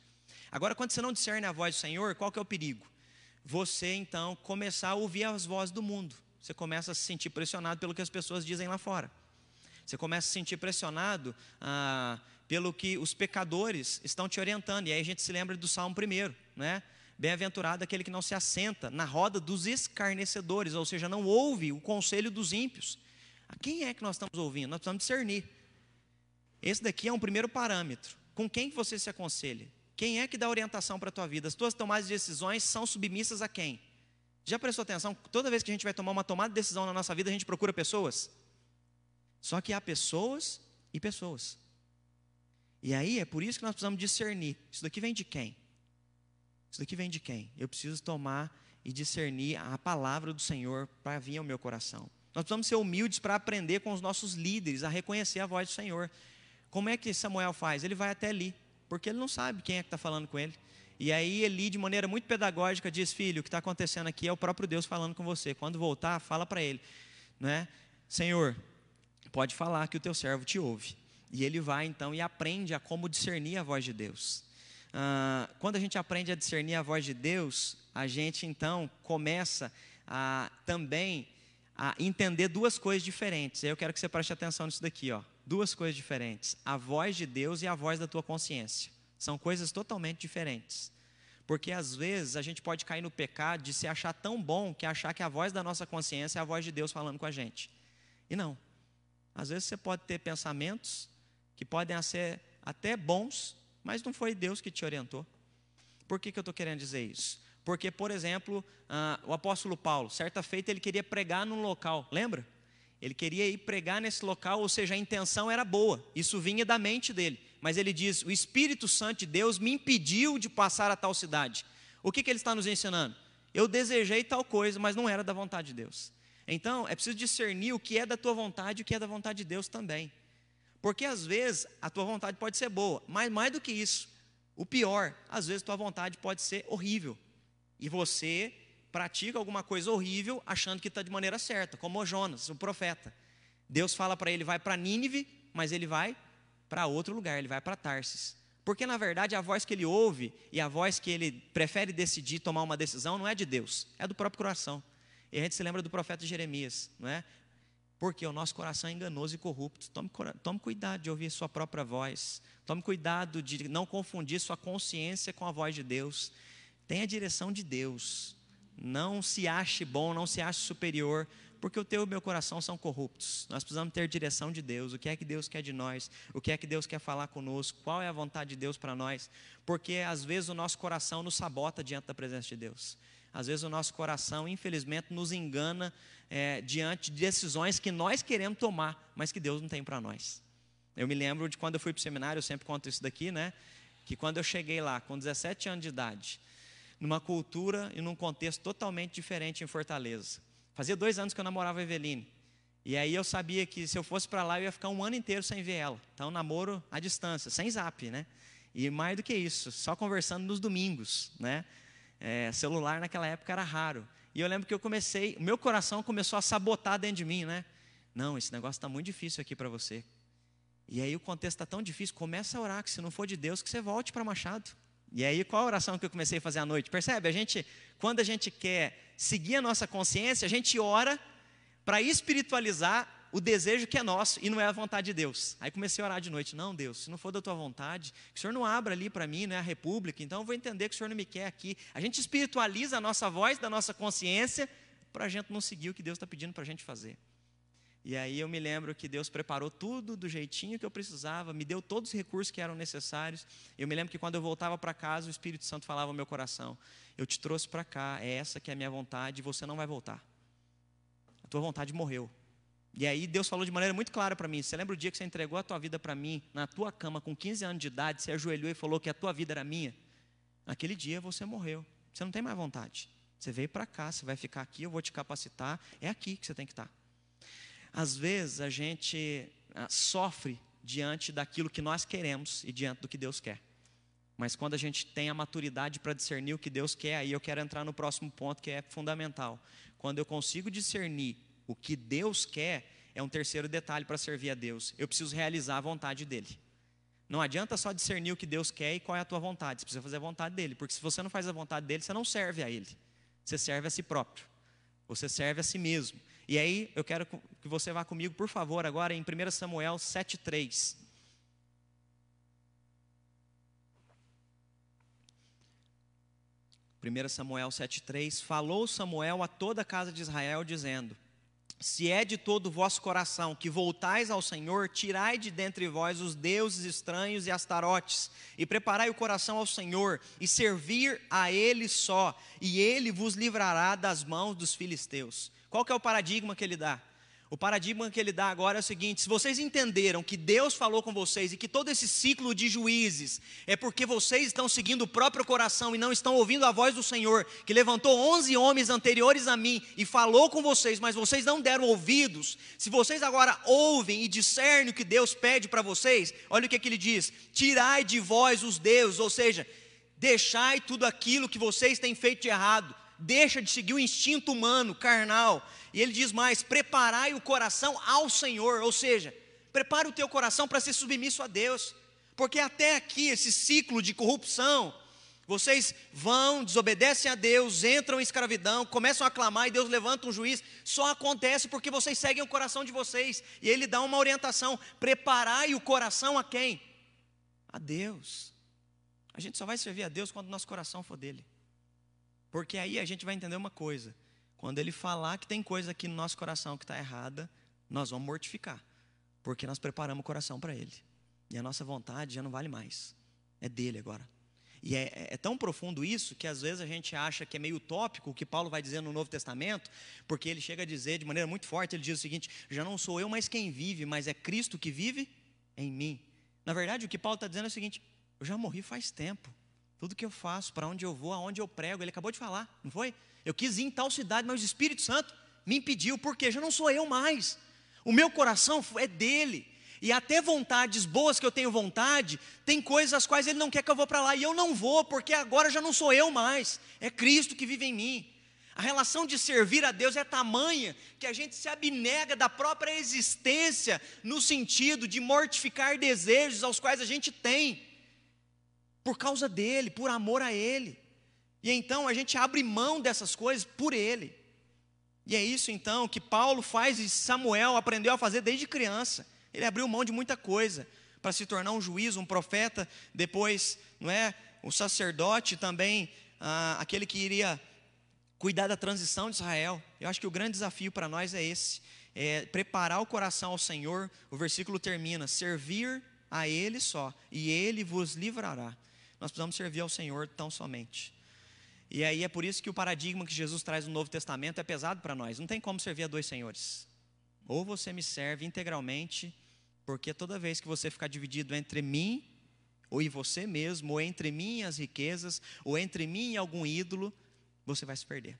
[SPEAKER 1] Agora, quando você não discerne a voz do Senhor, qual que é o perigo? Você então começar a ouvir as vozes do mundo. Você começa a se sentir pressionado pelo que as pessoas dizem lá fora. Você começa a se sentir pressionado ah, pelo que os pecadores estão te orientando. E aí a gente se lembra do Salmo primeiro, né? Bem-aventurado aquele que não se assenta na roda dos escarnecedores, ou seja, não ouve o conselho dos ímpios. A quem é que nós estamos ouvindo? Nós precisamos discernir. Esse daqui é um primeiro parâmetro. Com quem você se aconselha? Quem é que dá orientação para a tua vida? As tuas tomadas de decisões são submissas a quem? Já prestou atenção? Toda vez que a gente vai tomar uma tomada de decisão na nossa vida, a gente procura pessoas? Só que há pessoas e pessoas. E aí é por isso que nós precisamos discernir. Isso daqui vem de quem? Isso daqui vem de quem? Eu preciso tomar e discernir a palavra do Senhor para vir ao meu coração. Nós precisamos ser humildes para aprender com os nossos líderes a reconhecer a voz do Senhor. Como é que Samuel faz? Ele vai até ali, porque ele não sabe quem é que está falando com ele. E aí Eli, de maneira muito pedagógica, diz: Filho, o que está acontecendo aqui é o próprio Deus falando com você. Quando voltar, fala para ele, né? Senhor, pode falar que o teu servo te ouve. E ele vai então e aprende a como discernir a voz de Deus. Ah, quando a gente aprende a discernir a voz de Deus, a gente então começa a também a entender duas coisas diferentes. Eu quero que você preste atenção nisso daqui, ó. Duas coisas diferentes: a voz de Deus e a voz da tua consciência. São coisas totalmente diferentes. Porque às vezes a gente pode cair no pecado de se achar tão bom que achar que a voz da nossa consciência é a voz de Deus falando com a gente. E não. Às vezes você pode ter pensamentos que podem ser até bons, mas não foi Deus que te orientou. Por que, que eu estou querendo dizer isso? Porque, por exemplo, ah, o apóstolo Paulo, certa feita, ele queria pregar num local, lembra? Ele queria ir pregar nesse local, ou seja, a intenção era boa, isso vinha da mente dele. Mas ele diz: O Espírito Santo de Deus me impediu de passar a tal cidade. O que, que ele está nos ensinando? Eu desejei tal coisa, mas não era da vontade de Deus. Então, é preciso discernir o que é da tua vontade e o que é da vontade de Deus também. Porque às vezes a tua vontade pode ser boa, mas mais do que isso, o pior, às vezes tua vontade pode ser horrível. E você pratica alguma coisa horrível achando que está de maneira certa, como o Jonas, o profeta. Deus fala para ele, vai para Nínive, mas ele vai para outro lugar, ele vai para Tarsis. Porque na verdade a voz que ele ouve e a voz que ele prefere decidir tomar uma decisão não é de Deus, é do próprio coração. E a gente se lembra do profeta Jeremias, não é? Porque o nosso coração é enganoso e corrupto. Tome, tome cuidado de ouvir sua própria voz. Tome cuidado de não confundir sua consciência com a voz de Deus. Tenha a direção de Deus. Não se ache bom, não se ache superior, porque o teu e o meu coração são corruptos. Nós precisamos ter direção de Deus. O que é que Deus quer de nós? O que é que Deus quer falar conosco? Qual é a vontade de Deus para nós? Porque às vezes o nosso coração nos sabota diante da presença de Deus. Às vezes o nosso coração, infelizmente, nos engana é, diante de decisões que nós queremos tomar, mas que Deus não tem para nós. Eu me lembro de quando eu fui para o seminário, eu sempre conto isso daqui, né? Que quando eu cheguei lá, com 17 anos de idade, numa cultura e num contexto totalmente diferente em Fortaleza. Fazia dois anos que eu namorava a Eveline. E aí eu sabia que se eu fosse para lá, eu ia ficar um ano inteiro sem ver ela. Então, namoro à distância, sem zap, né? E mais do que isso, só conversando nos domingos, né? É, celular naquela época era raro. E eu lembro que eu comecei, meu coração começou a sabotar dentro de mim, né? Não, esse negócio está muito difícil aqui para você. E aí o contexto está tão difícil, começa a orar, que se não for de Deus, que você volte para Machado. E aí qual a oração que eu comecei a fazer à noite? Percebe? A gente, quando a gente quer seguir a nossa consciência, a gente ora para espiritualizar o desejo que é nosso e não é a vontade de Deus. Aí comecei a orar de noite. Não, Deus, se não for da tua vontade, que o Senhor não abra ali para mim, não é a república, então eu vou entender que o Senhor não me quer aqui. A gente espiritualiza a nossa voz da nossa consciência para a gente não seguir o que Deus está pedindo para a gente fazer. E aí eu me lembro que Deus preparou tudo do jeitinho que eu precisava, me deu todos os recursos que eram necessários. Eu me lembro que quando eu voltava para casa, o Espírito Santo falava ao meu coração: Eu te trouxe para cá, é essa que é a minha vontade, e você não vai voltar. A tua vontade morreu. E aí Deus falou de maneira muito clara para mim. Você lembra o dia que você entregou a tua vida para mim, na tua cama, com 15 anos de idade, você ajoelhou e falou que a tua vida era minha? Naquele dia você morreu. Você não tem mais vontade. Você veio para cá, você vai ficar aqui, eu vou te capacitar. É aqui que você tem que estar. Às vezes a gente ah, sofre diante daquilo que nós queremos e diante do que Deus quer. Mas quando a gente tem a maturidade para discernir o que Deus quer, aí eu quero entrar no próximo ponto que é fundamental. Quando eu consigo discernir o que Deus quer é um terceiro detalhe para servir a Deus. Eu preciso realizar a vontade dele. Não adianta só discernir o que Deus quer e qual é a tua vontade. Você precisa fazer a vontade dele, porque se você não faz a vontade dele, você não serve a ele. Você serve a si próprio. Você serve a si mesmo. E aí, eu quero que você vá comigo, por favor, agora em 1 Samuel 7,3. 1 Samuel 7,3: Falou Samuel a toda a casa de Israel, dizendo: Se é de todo o vosso coração que voltais ao Senhor, tirai de dentre vós os deuses estranhos e astarotes, e preparai o coração ao Senhor, e servir a Ele só, e Ele vos livrará das mãos dos filisteus. Qual que é o paradigma que ele dá? O paradigma que ele dá agora é o seguinte: se vocês entenderam que Deus falou com vocês e que todo esse ciclo de juízes é porque vocês estão seguindo o próprio coração e não estão ouvindo a voz do Senhor, que levantou 11 homens anteriores a mim e falou com vocês, mas vocês não deram ouvidos. Se vocês agora ouvem e discernem o que Deus pede para vocês, olha o que, que ele diz: tirai de vós os deuses, ou seja, deixai tudo aquilo que vocês têm feito de errado deixa de seguir o instinto humano, carnal. E ele diz mais: preparai o coração ao Senhor, ou seja, prepare o teu coração para ser submisso a Deus, porque até aqui esse ciclo de corrupção, vocês vão, desobedecem a Deus, entram em escravidão, começam a clamar e Deus levanta um juiz. Só acontece porque vocês seguem o coração de vocês. E Ele dá uma orientação: preparai o coração a quem? A Deus. A gente só vai servir a Deus quando nosso coração for dele. Porque aí a gente vai entender uma coisa: quando ele falar que tem coisa aqui no nosso coração que está errada, nós vamos mortificar, porque nós preparamos o coração para ele. E a nossa vontade já não vale mais, é dele agora. E é, é, é, tão profundo isso que às vezes a gente acha que é meio utópico o que Paulo vai dizer no Novo Testamento, porque ele chega a dizer de maneira muito forte: ele diz o seguinte, já não sou eu mais quem vive, mas é Cristo que vive em mim. Na verdade, o que Paulo está dizendo é o seguinte: eu já morri faz tempo. Tudo que eu faço, para onde eu vou, aonde eu prego, ele acabou de falar, não foi? Eu quis ir em tal cidade, mas o Espírito Santo me impediu, porque já não sou eu mais. O meu coração é dele. E até vontades boas que eu tenho vontade, tem coisas as quais ele não quer que eu vou para lá, e eu não vou, porque agora já não sou eu mais, é Cristo que vive em mim. A relação de servir a Deus é tamanha que a gente se abnega da própria existência, no sentido de mortificar desejos aos quais a gente tem por causa dele, por amor a ele. E então a gente abre mão dessas coisas por ele. E é isso então que Paulo faz e Samuel aprendeu a fazer desde criança. Ele abriu mão de muita coisa para se tornar um juiz, um profeta, depois, não é, o sacerdote também, ah, aquele que iria cuidar da transição de Israel. Eu acho que o grande desafio para nós é esse, é preparar o coração ao Senhor. O versículo termina: servir a Ele só, e Ele vos livrará. Nós precisamos servir ao Senhor tão somente. E aí é por isso que o paradigma que Jesus traz no Novo Testamento é pesado para nós. Não tem como servir a dois senhores. Ou você me serve integralmente, porque toda vez que você ficar dividido entre mim ou em você mesmo, ou entre mim e as riquezas, ou entre mim e algum ídolo, você vai se perder.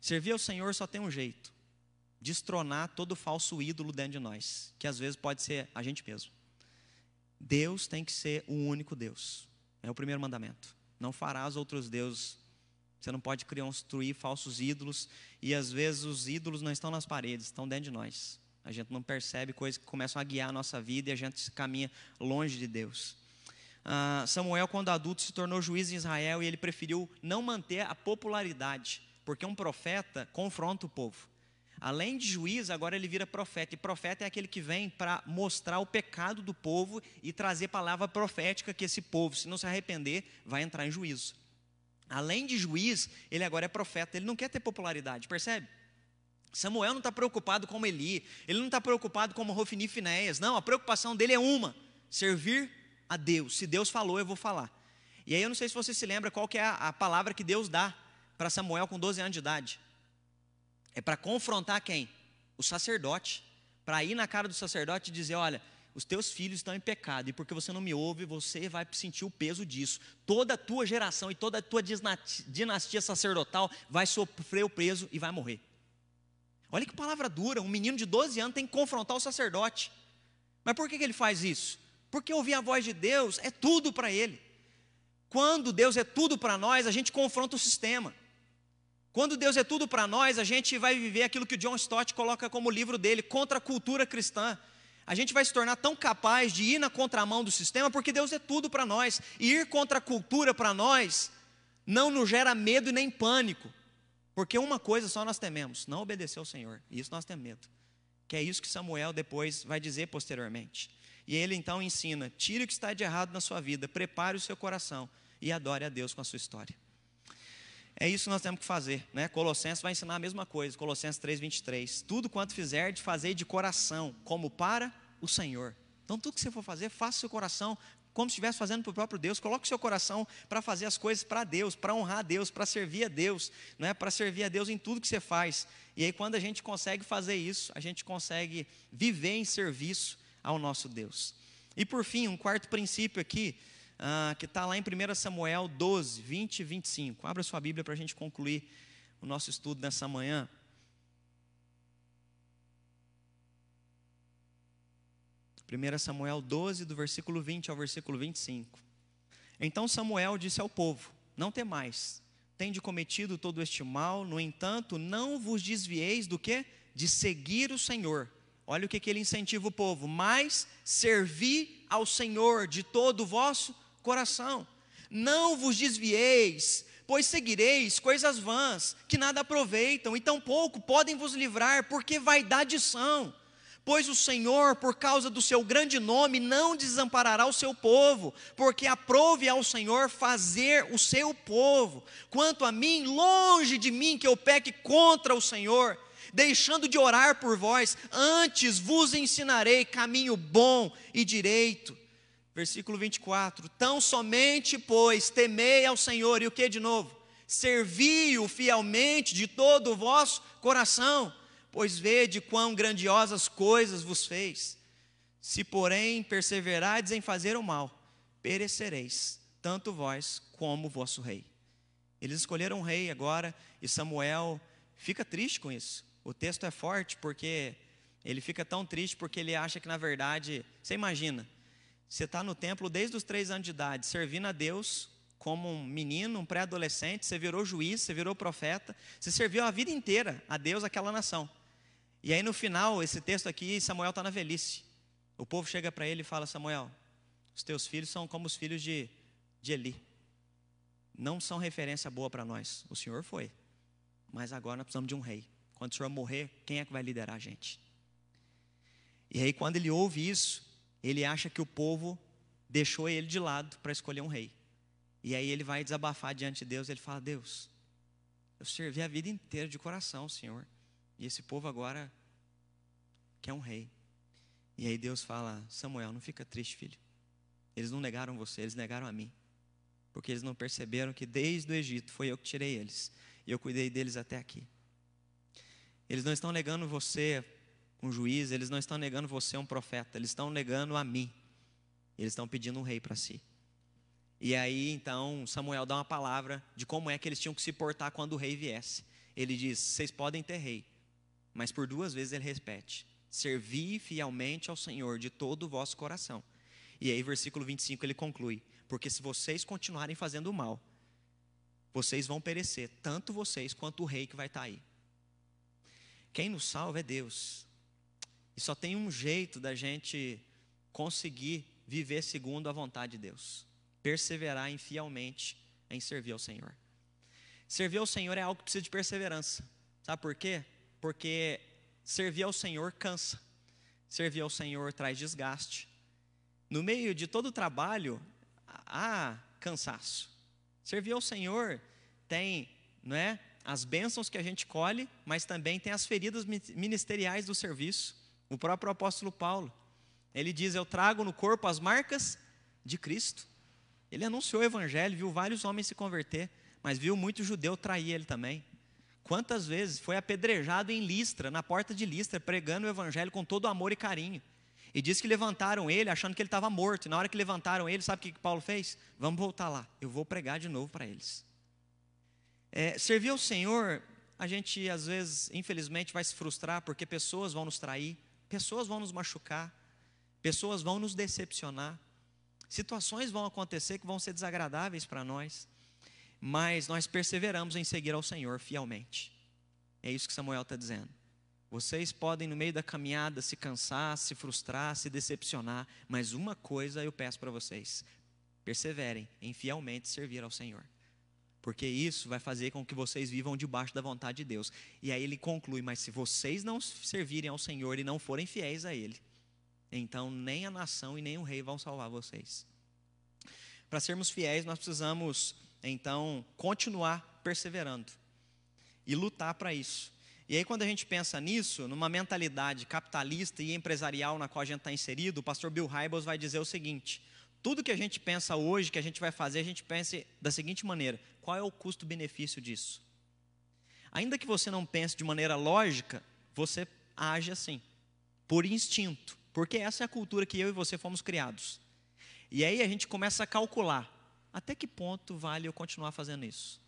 [SPEAKER 1] Servir ao Senhor só tem um jeito: destronar todo falso ídolo dentro de nós, que às vezes pode ser a gente mesmo. Deus tem que ser o único Deus. É o primeiro mandamento. Não farás outros deuses. Você não pode construir falsos ídolos. E às vezes os ídolos não estão nas paredes, estão dentro de nós. A gente não percebe coisas que começam a guiar a nossa vida e a gente caminha longe de Deus. Ah, Samuel, quando adulto, se tornou juiz em Israel e ele preferiu não manter a popularidade, porque um profeta confronta o povo. Além de juiz, agora ele vira profeta. E profeta é aquele que vem para mostrar o pecado do povo e trazer palavra profética que esse povo, se não se arrepender, vai entrar em juízo. Além de juiz, ele agora é profeta. Ele não quer ter popularidade, percebe? Samuel não está preocupado como Eli, ele não está preocupado como Rofini Finéias. Não, a preocupação dele é uma: servir a Deus. Se Deus falou, eu vou falar. E aí eu não sei se você se lembra qual que é a, a palavra que Deus dá para Samuel com 12 anos de idade. É para confrontar quem? O sacerdote. Para ir na cara do sacerdote e dizer: olha, os teus filhos estão em pecado, e porque você não me ouve, você vai sentir o peso disso. Toda a tua geração e toda a tua dinastia sacerdotal vai sofrer o peso e vai morrer. Olha que palavra dura, um menino de 12 anos tem que confrontar o sacerdote. Mas por que, ele faz isso? Porque ouvir a voz de Deus é tudo para ele. Quando Deus é tudo para nós, a gente confronta o sistema. Quando Deus é tudo para nós, a gente vai viver aquilo que o John Stott coloca como livro dele, contra a cultura cristã. A gente vai se tornar tão capaz de ir na contramão do sistema, porque Deus é tudo para nós. E ir contra a cultura para nós não nos gera medo e nem pânico. Porque uma coisa só nós tememos: não obedecer ao Senhor. E isso nós temos medo. Que é isso que Samuel depois vai dizer posteriormente. E ele então ensina: tire o que está de errado na sua vida, prepare o seu coração e adore a Deus com a sua história. É isso que nós temos que fazer, né? Colossenses vai ensinar a mesma coisa, Colossenses 3:23. Tudo quanto fizer de fazer de coração, como para o Senhor. Então tudo que você for fazer, faça seu coração como se estivesse fazendo para o próprio Deus. Coloque seu coração para fazer as coisas para Deus, para honrar a Deus, para servir a Deus, não é? Para servir a Deus em tudo que você faz. E aí quando a gente consegue fazer isso, a gente consegue viver em serviço ao nosso Deus. E por fim, um quarto princípio aqui, ah, que está lá em 1 Samuel 12, 20 e 25. Abra sua Bíblia para a gente concluir o nosso estudo nessa manhã. Primeira Samuel 12, do versículo 20 ao versículo 25. Então Samuel disse ao povo: Não temais, tende cometido todo este mal, no entanto, não vos desvieis do que? De seguir o Senhor. Olha o que, que ele incentiva o povo, mas servi ao Senhor de todo o vosso coração. Não vos desvieis, pois seguireis coisas vãs, que nada aproveitam, e tampouco podem vos livrar, porque vaidade são. Pois o Senhor, por causa do seu grande nome, não desamparará o seu povo, porque aprove ao Senhor fazer o seu povo. Quanto a mim, longe de mim que eu peque contra o Senhor, deixando de orar por vós, antes vos ensinarei caminho bom e direito versículo 24: Tão somente, pois, temei ao Senhor, e o que de novo? Servi-o fielmente de todo o vosso coração, pois vede quão grandiosas coisas vos fez. Se, porém, perseverardes em fazer o mal, perecereis, tanto vós como vosso rei. Eles escolheram um rei agora, e Samuel fica triste com isso. O texto é forte porque ele fica tão triste porque ele acha que, na verdade, você imagina, você está no templo desde os três anos de idade, servindo a Deus como um menino, um pré-adolescente, você virou juiz, você virou profeta, você serviu a vida inteira a Deus, aquela nação. E aí no final, esse texto aqui, Samuel está na velhice. O povo chega para ele e fala: Samuel, os teus filhos são como os filhos de, de Eli. Não são referência boa para nós. O Senhor foi. Mas agora nós precisamos de um rei. Quando o Senhor morrer, quem é que vai liderar a gente? E aí, quando ele ouve isso, ele acha que o povo deixou ele de lado para escolher um rei. E aí ele vai desabafar diante de Deus, ele fala: "Deus, eu servi a vida inteira de coração, Senhor, e esse povo agora quer um rei". E aí Deus fala: "Samuel, não fica triste, filho. Eles não negaram você, eles negaram a mim. Porque eles não perceberam que desde o Egito foi eu que tirei eles, e eu cuidei deles até aqui. Eles não estão negando você um juiz, eles não estão negando você um profeta, eles estão negando a mim. Eles estão pedindo um rei para si. E aí então Samuel dá uma palavra de como é que eles tinham que se portar quando o rei viesse. Ele diz: Vocês podem ter rei, mas por duas vezes ele repete: Servi fielmente ao Senhor de todo o vosso coração. E aí, versículo 25, ele conclui: Porque se vocês continuarem fazendo o mal, vocês vão perecer, tanto vocês quanto o rei que vai estar aí. Quem nos salva é Deus. E só tem um jeito da gente conseguir viver segundo a vontade de Deus: perseverar infielmente em servir ao Senhor. Servir ao Senhor é algo que precisa de perseverança. Sabe por quê? Porque servir ao Senhor cansa. Servir ao Senhor traz desgaste. No meio de todo o trabalho, há cansaço. Servir ao Senhor tem, não é, as bênçãos que a gente colhe, mas também tem as feridas ministeriais do serviço. O próprio apóstolo Paulo, ele diz: Eu trago no corpo as marcas de Cristo. Ele anunciou o evangelho, viu vários homens se converter, mas viu muito judeu trair ele também. Quantas vezes foi apedrejado em Listra, na porta de Listra, pregando o evangelho com todo amor e carinho. E diz que levantaram ele achando que ele estava morto. E na hora que levantaram ele, sabe o que Paulo fez? Vamos voltar lá, eu vou pregar de novo para eles. É, servir ao Senhor, a gente às vezes, infelizmente, vai se frustrar porque pessoas vão nos trair, Pessoas vão nos machucar, pessoas vão nos decepcionar, situações vão acontecer que vão ser desagradáveis para nós, mas nós perseveramos em seguir ao Senhor fielmente. É isso que Samuel está dizendo. Vocês podem, no meio da caminhada, se cansar, se frustrar, se decepcionar, mas uma coisa eu peço para vocês: perseverem em fielmente servir ao Senhor. Porque isso vai fazer com que vocês vivam debaixo da vontade de Deus. E aí ele conclui: Mas se vocês não servirem ao Senhor e não forem fiéis a Ele, então nem a nação e nem o rei vão salvar vocês. Para sermos fiéis, nós precisamos, então, continuar perseverando e lutar para isso. E aí, quando a gente pensa nisso, numa mentalidade capitalista e empresarial na qual a gente está inserido, o pastor Bill Hybels vai dizer o seguinte: tudo que a gente pensa hoje, que a gente vai fazer, a gente pensa da seguinte maneira: qual é o custo-benefício disso? Ainda que você não pense de maneira lógica, você age assim, por instinto, porque essa é a cultura que eu e você fomos criados. E aí a gente começa a calcular: até que ponto vale eu continuar fazendo isso?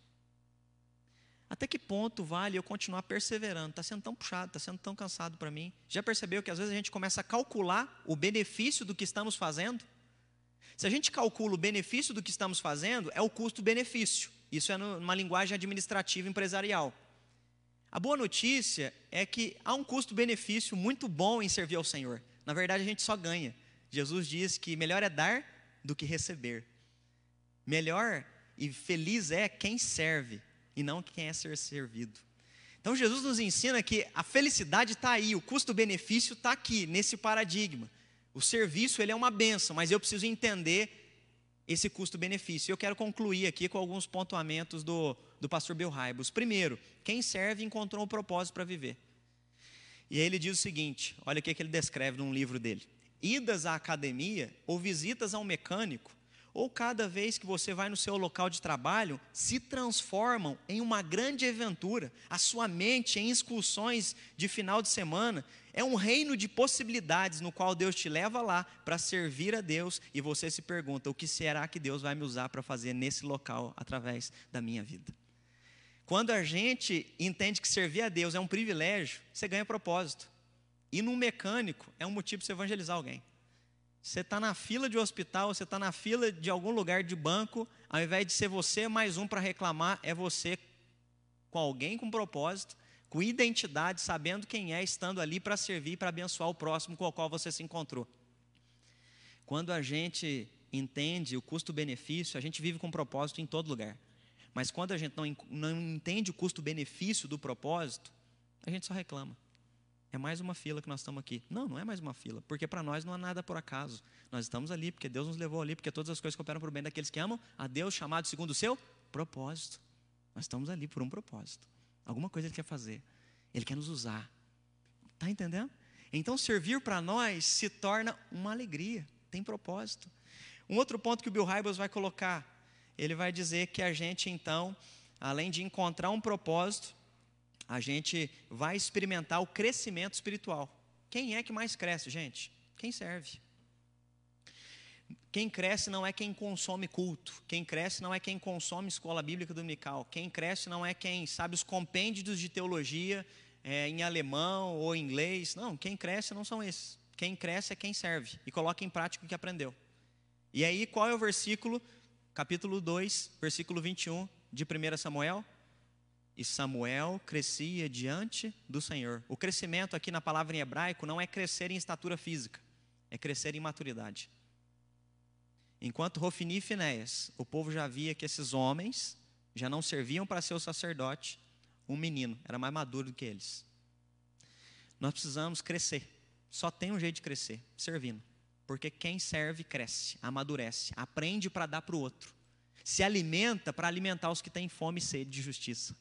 [SPEAKER 1] Até que ponto vale eu continuar perseverando? Está sendo tão puxado, está sendo tão cansado para mim. Já percebeu que às vezes a gente começa a calcular o benefício do que estamos fazendo? Se a gente calcula o benefício do que estamos fazendo, é o custo-benefício. Isso é numa linguagem administrativa empresarial. A boa notícia é que há um custo-benefício muito bom em servir ao Senhor. Na verdade, a gente só ganha. Jesus diz que melhor é dar do que receber. Melhor e feliz é quem serve e não quem é ser servido. Então Jesus nos ensina que a felicidade está aí, o custo-benefício está aqui, nesse paradigma. O serviço ele é uma benção, mas eu preciso entender esse custo-benefício. Eu quero concluir aqui com alguns pontuamentos do, do pastor Bill Hybels. Primeiro, quem serve encontrou um propósito para viver. E aí ele diz o seguinte: olha o que ele descreve num livro dele. Idas à academia ou visitas a um mecânico ou cada vez que você vai no seu local de trabalho, se transformam em uma grande aventura. A sua mente em excursões de final de semana é um reino de possibilidades no qual Deus te leva lá para servir a Deus e você se pergunta: o que será que Deus vai me usar para fazer nesse local através da minha vida? Quando a gente entende que servir a Deus é um privilégio, você ganha propósito. E num mecânico é um motivo para você evangelizar alguém. Você está na fila de hospital, você está na fila de algum lugar de banco, ao invés de ser você mais um para reclamar, é você com alguém com propósito, com identidade, sabendo quem é, estando ali para servir, para abençoar o próximo com o qual você se encontrou. Quando a gente entende o custo-benefício, a gente vive com propósito em todo lugar. Mas quando a gente não, não entende o custo-benefício do propósito, a gente só reclama. É mais uma fila que nós estamos aqui. Não, não é mais uma fila, porque para nós não há nada por acaso. Nós estamos ali porque Deus nos levou ali, porque todas as coisas cooperam para o bem daqueles que amam a Deus, chamado segundo o seu propósito. Nós estamos ali por um propósito. Alguma coisa Ele quer fazer. Ele quer nos usar. Está entendendo? Então, servir para nós se torna uma alegria, tem propósito. Um outro ponto que o Bill Hybels vai colocar, ele vai dizer que a gente, então, além de encontrar um propósito, a gente vai experimentar o crescimento espiritual. Quem é que mais cresce, gente? Quem serve. Quem cresce não é quem consome culto. Quem cresce não é quem consome escola bíblica dominical. Quem cresce não é quem sabe os compêndios de teologia é, em alemão ou inglês. Não, quem cresce não são esses. Quem cresce é quem serve e coloca em prática o que aprendeu. E aí, qual é o versículo? Capítulo 2, versículo 21 de 1 Samuel. E Samuel crescia diante do Senhor. O crescimento aqui na palavra em hebraico não é crescer em estatura física, é crescer em maturidade. Enquanto Rofini e Finéias, o povo já via que esses homens já não serviam para ser o sacerdote, um menino era mais maduro do que eles. Nós precisamos crescer. Só tem um jeito de crescer, servindo. Porque quem serve cresce, amadurece, aprende para dar para o outro, se alimenta para alimentar os que têm fome e sede de justiça.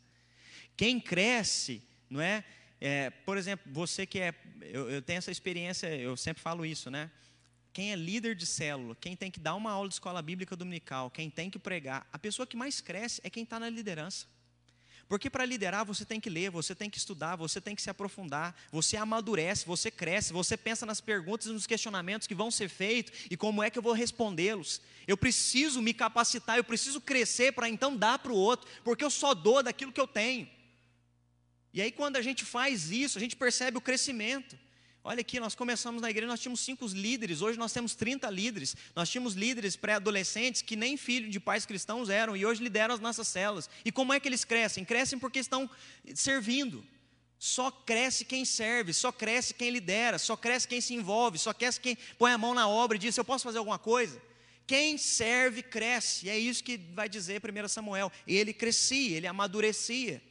[SPEAKER 1] Quem cresce, não é? é por exemplo, você que é, eu, eu tenho essa experiência, eu sempre falo isso, né? Quem é líder de célula, quem tem que dar uma aula de escola bíblica dominical, quem tem que pregar, a pessoa que mais cresce é quem está na liderança. Porque para liderar você tem que ler, você tem que estudar, você tem que se aprofundar, você amadurece, você cresce, você pensa nas perguntas e nos questionamentos que vão ser feitos e como é que eu vou respondê-los. Eu preciso me capacitar, eu preciso crescer para então dar para o outro, porque eu só dou daquilo que eu tenho. E aí, quando a gente faz isso, a gente percebe o crescimento. Olha aqui, nós começamos na igreja, nós tínhamos cinco líderes, hoje nós temos 30 líderes. Nós tínhamos líderes pré-adolescentes que nem filhos de pais cristãos eram e hoje lideram as nossas células. E como é que eles crescem? Crescem porque estão servindo. Só cresce quem serve, só cresce quem lidera, só cresce quem se envolve, só cresce quem põe a mão na obra e diz: Eu posso fazer alguma coisa? Quem serve cresce, e é isso que vai dizer 1 Samuel. Ele crescia, ele amadurecia.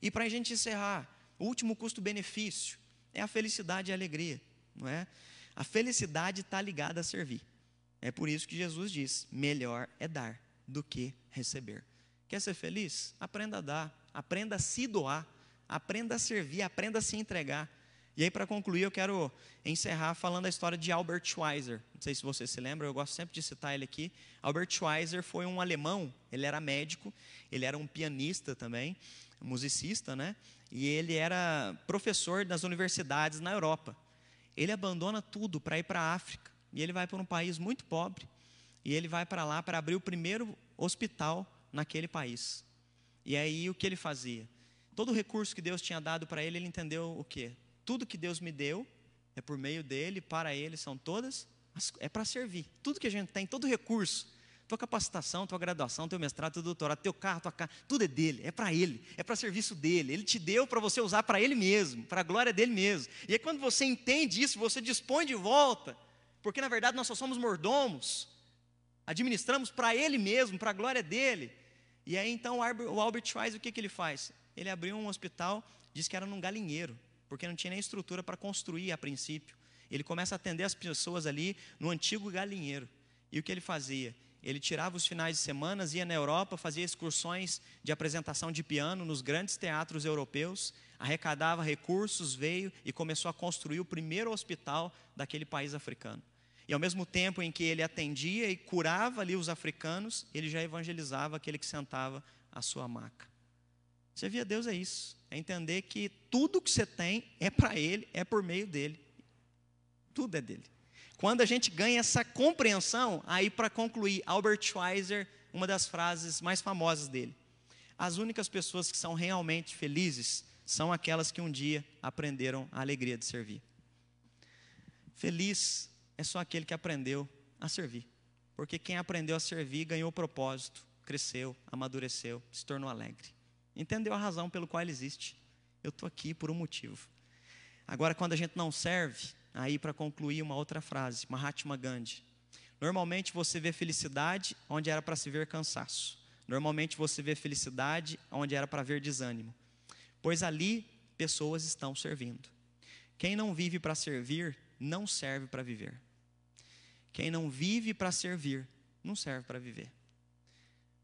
[SPEAKER 1] E para a gente encerrar, o último custo-benefício é a felicidade e a alegria, não é? A felicidade está ligada a servir. É por isso que Jesus diz: melhor é dar do que receber. Quer ser feliz? Aprenda a dar, aprenda a se doar, aprenda a servir, aprenda a se entregar. E aí, para concluir, eu quero encerrar falando a história de Albert Schweitzer. Não sei se você se lembra, eu gosto sempre de citar ele aqui. Albert Schweitzer foi um alemão, ele era médico, ele era um pianista também, musicista, né? E ele era professor das universidades na Europa. Ele abandona tudo para ir para a África. E ele vai para um país muito pobre. E ele vai para lá para abrir o primeiro hospital naquele país. E aí o que ele fazia? Todo o recurso que Deus tinha dado para ele, ele entendeu o quê? Tudo que Deus me deu é por meio dele, para ele são todas, é para servir. Tudo que a gente tem, todo recurso, tua capacitação, tua graduação, teu mestrado, teu doutorado, teu carro, tua casa, tudo é dele, é para ele, é para serviço dele. Ele te deu para você usar para ele mesmo, para a glória dele mesmo. E aí quando você entende isso, você dispõe de volta, porque na verdade nós só somos mordomos, administramos para ele mesmo, para a glória dele. E aí então o Albert Schweitzer, o que, que ele faz? Ele abriu um hospital, diz que era num galinheiro, porque não tinha nem estrutura para construir a princípio. Ele começa a atender as pessoas ali no antigo galinheiro. E o que ele fazia? Ele tirava os finais de semana, ia na Europa, fazia excursões de apresentação de piano nos grandes teatros europeus, arrecadava recursos, veio e começou a construir o primeiro hospital daquele país africano. E ao mesmo tempo em que ele atendia e curava ali os africanos, ele já evangelizava aquele que sentava à sua maca. Você via Deus é isso, é entender que tudo que você tem é para Ele, é por meio dele. Tudo é dele. Quando a gente ganha essa compreensão, aí para concluir, Albert Schweitzer, uma das frases mais famosas dele: As únicas pessoas que são realmente felizes são aquelas que um dia aprenderam a alegria de servir. Feliz é só aquele que aprendeu a servir. Porque quem aprendeu a servir ganhou propósito, cresceu, amadureceu, se tornou alegre. Entendeu a razão pelo qual ele existe. Eu estou aqui por um motivo. Agora, quando a gente não serve, aí para concluir uma outra frase, Mahatma Gandhi. Normalmente você vê felicidade onde era para se ver cansaço. Normalmente você vê felicidade onde era para ver desânimo. Pois ali pessoas estão servindo. Quem não vive para servir, não serve para viver. Quem não vive para servir, não serve para viver.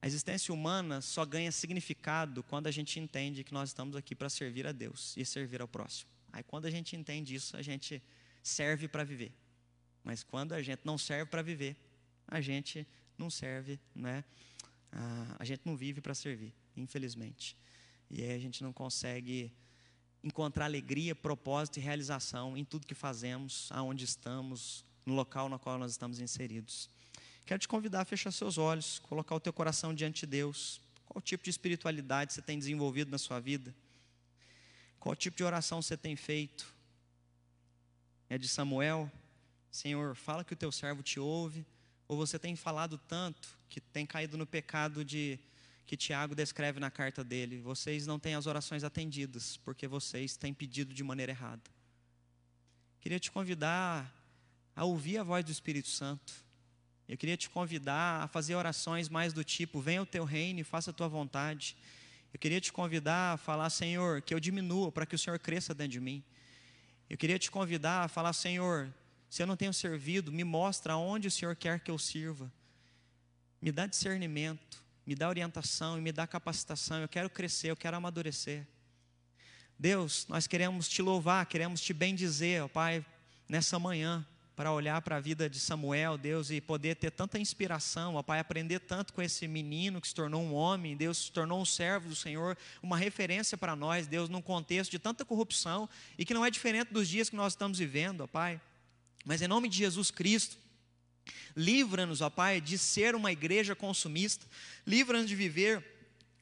[SPEAKER 1] A existência humana só ganha significado quando a gente entende que nós estamos aqui para servir a Deus e servir ao próximo. Aí quando a gente entende isso, a gente serve para viver. Mas quando a gente não serve para viver, a gente não serve, né? Ah, a gente não vive para servir, infelizmente. E aí a gente não consegue encontrar alegria, propósito e realização em tudo que fazemos, aonde estamos, no local no qual nós estamos inseridos. Quero te convidar a fechar seus olhos, colocar o teu coração diante de Deus. Qual tipo de espiritualidade você tem desenvolvido na sua vida? Qual tipo de oração você tem feito? É de Samuel? Senhor, fala que o teu servo te ouve. Ou você tem falado tanto que tem caído no pecado de que Tiago descreve na carta dele. Vocês não têm as orações atendidas, porque vocês têm pedido de maneira errada. Queria te convidar a ouvir a voz do Espírito Santo. Eu queria te convidar a fazer orações mais do tipo: venha o teu reino e faça a tua vontade. Eu queria te convidar a falar, Senhor, que eu diminua para que o Senhor cresça dentro de mim. Eu queria te convidar a falar, Senhor, se eu não tenho servido, me mostra aonde o Senhor quer que eu sirva. Me dá discernimento, me dá orientação e me dá capacitação. Eu quero crescer, eu quero amadurecer. Deus, nós queremos te louvar, queremos te bendizer, ó Pai, nessa manhã para olhar para a vida de Samuel, Deus, e poder ter tanta inspiração, ó Pai, aprender tanto com esse menino que se tornou um homem, Deus se tornou um servo do Senhor, uma referência para nós, Deus, num contexto de tanta corrupção e que não é diferente dos dias que nós estamos vivendo, ó Pai. Mas em nome de Jesus Cristo, livra-nos, ó Pai, de ser uma igreja consumista, livra-nos de viver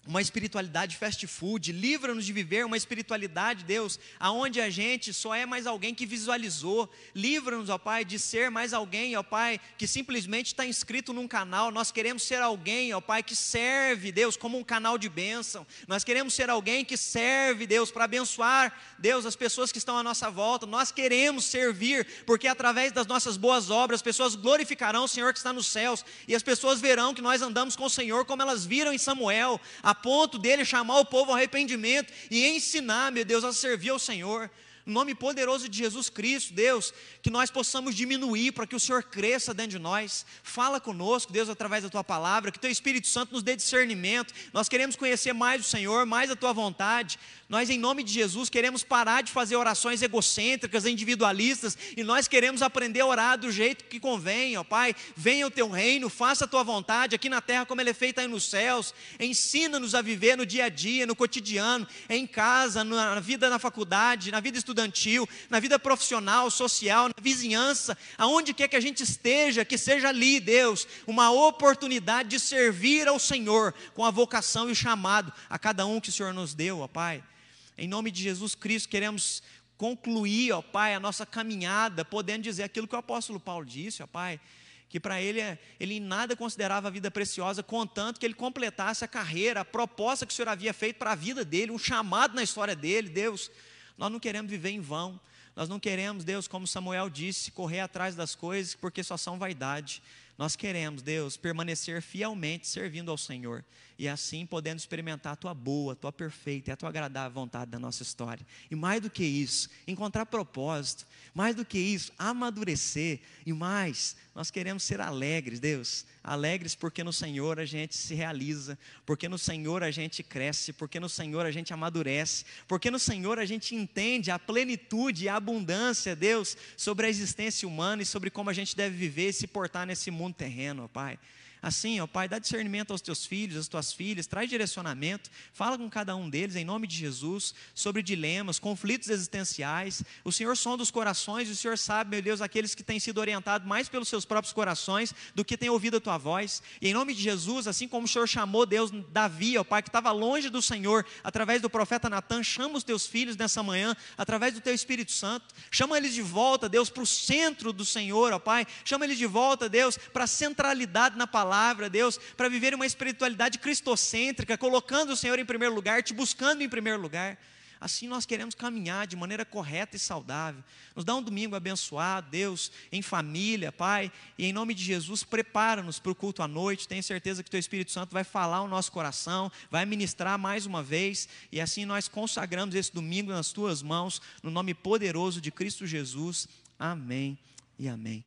[SPEAKER 1] uma espiritualidade fast food, livra-nos de viver uma espiritualidade, Deus, aonde a gente só é mais alguém que visualizou, livra-nos, ó Pai, de ser mais alguém, ó Pai, que simplesmente está inscrito num canal, nós queremos ser alguém, ó Pai, que serve, Deus, como um canal de bênção, nós queremos ser alguém que serve, Deus, para abençoar, Deus, as pessoas que estão à nossa volta, nós queremos servir, porque através das nossas boas obras, as pessoas glorificarão o Senhor que está nos céus, e as pessoas verão que nós andamos com o Senhor, como elas viram em Samuel, a ponto dele chamar o povo ao arrependimento e ensinar, meu Deus, a servir ao Senhor. No nome poderoso de Jesus Cristo, Deus, que nós possamos diminuir para que o Senhor cresça dentro de nós. Fala conosco, Deus, através da tua palavra, que teu Espírito Santo nos dê discernimento. Nós queremos conhecer mais o Senhor, mais a tua vontade. Nós, em nome de Jesus, queremos parar de fazer orações egocêntricas, individualistas, e nós queremos aprender a orar do jeito que convém, ó Pai. Venha o teu reino, faça a tua vontade aqui na terra como ela é feita aí nos céus. Ensina-nos a viver no dia a dia, no cotidiano, em casa, na vida na faculdade, na vida estudantil, na vida profissional, social, na vizinhança, aonde quer que a gente esteja, que seja ali, Deus, uma oportunidade de servir ao Senhor com a vocação e o chamado a cada um que o Senhor nos deu, ó Pai. Em nome de Jesus Cristo, queremos concluir, ó Pai, a nossa caminhada, podendo dizer aquilo que o apóstolo Paulo disse, ó Pai, que para ele, ele em nada considerava a vida preciosa, contanto que ele completasse a carreira, a proposta que o Senhor havia feito para a vida dele, um chamado na história dele, Deus. Nós não queremos viver em vão, nós não queremos, Deus, como Samuel disse, correr atrás das coisas, porque só são vaidade. Nós queremos, Deus, permanecer fielmente servindo ao Senhor e assim podendo experimentar a tua boa, a tua perfeita e a tua agradável vontade da nossa história. E mais do que isso, encontrar propósito, mais do que isso, amadurecer. E mais, nós queremos ser alegres, Deus, alegres porque no Senhor a gente se realiza, porque no Senhor a gente cresce, porque no Senhor a gente amadurece, porque no Senhor a gente entende a plenitude e a abundância, Deus, sobre a existência humana e sobre como a gente deve viver e se portar nesse mundo terreno, Pai. Assim, ó Pai, dá discernimento aos teus filhos, às tuas filhas, traz direcionamento, fala com cada um deles em nome de Jesus sobre dilemas, conflitos existenciais. O Senhor sonda os corações e o Senhor sabe, meu Deus, aqueles que têm sido orientados mais pelos seus próprios corações do que têm ouvido a tua voz. E em nome de Jesus, assim como o Senhor chamou Deus Davi, ó Pai, que estava longe do Senhor, através do profeta Natan, chama os teus filhos nessa manhã, através do teu Espírito Santo, chama eles de volta, Deus, para o centro do Senhor, ó Pai, chama eles de volta, Deus, para a centralidade na palavra palavra, Deus, para viver uma espiritualidade cristocêntrica, colocando o Senhor em primeiro lugar, te buscando em primeiro lugar. Assim nós queremos caminhar de maneira correta e saudável. Nos dá um domingo abençoado, Deus, em família, Pai, e em nome de Jesus, prepara-nos para o culto à noite. Tenho certeza que Teu Espírito Santo vai falar o nosso coração, vai ministrar mais uma vez, e assim nós consagramos esse domingo nas Tuas mãos, no nome poderoso de Cristo Jesus. Amém e amém.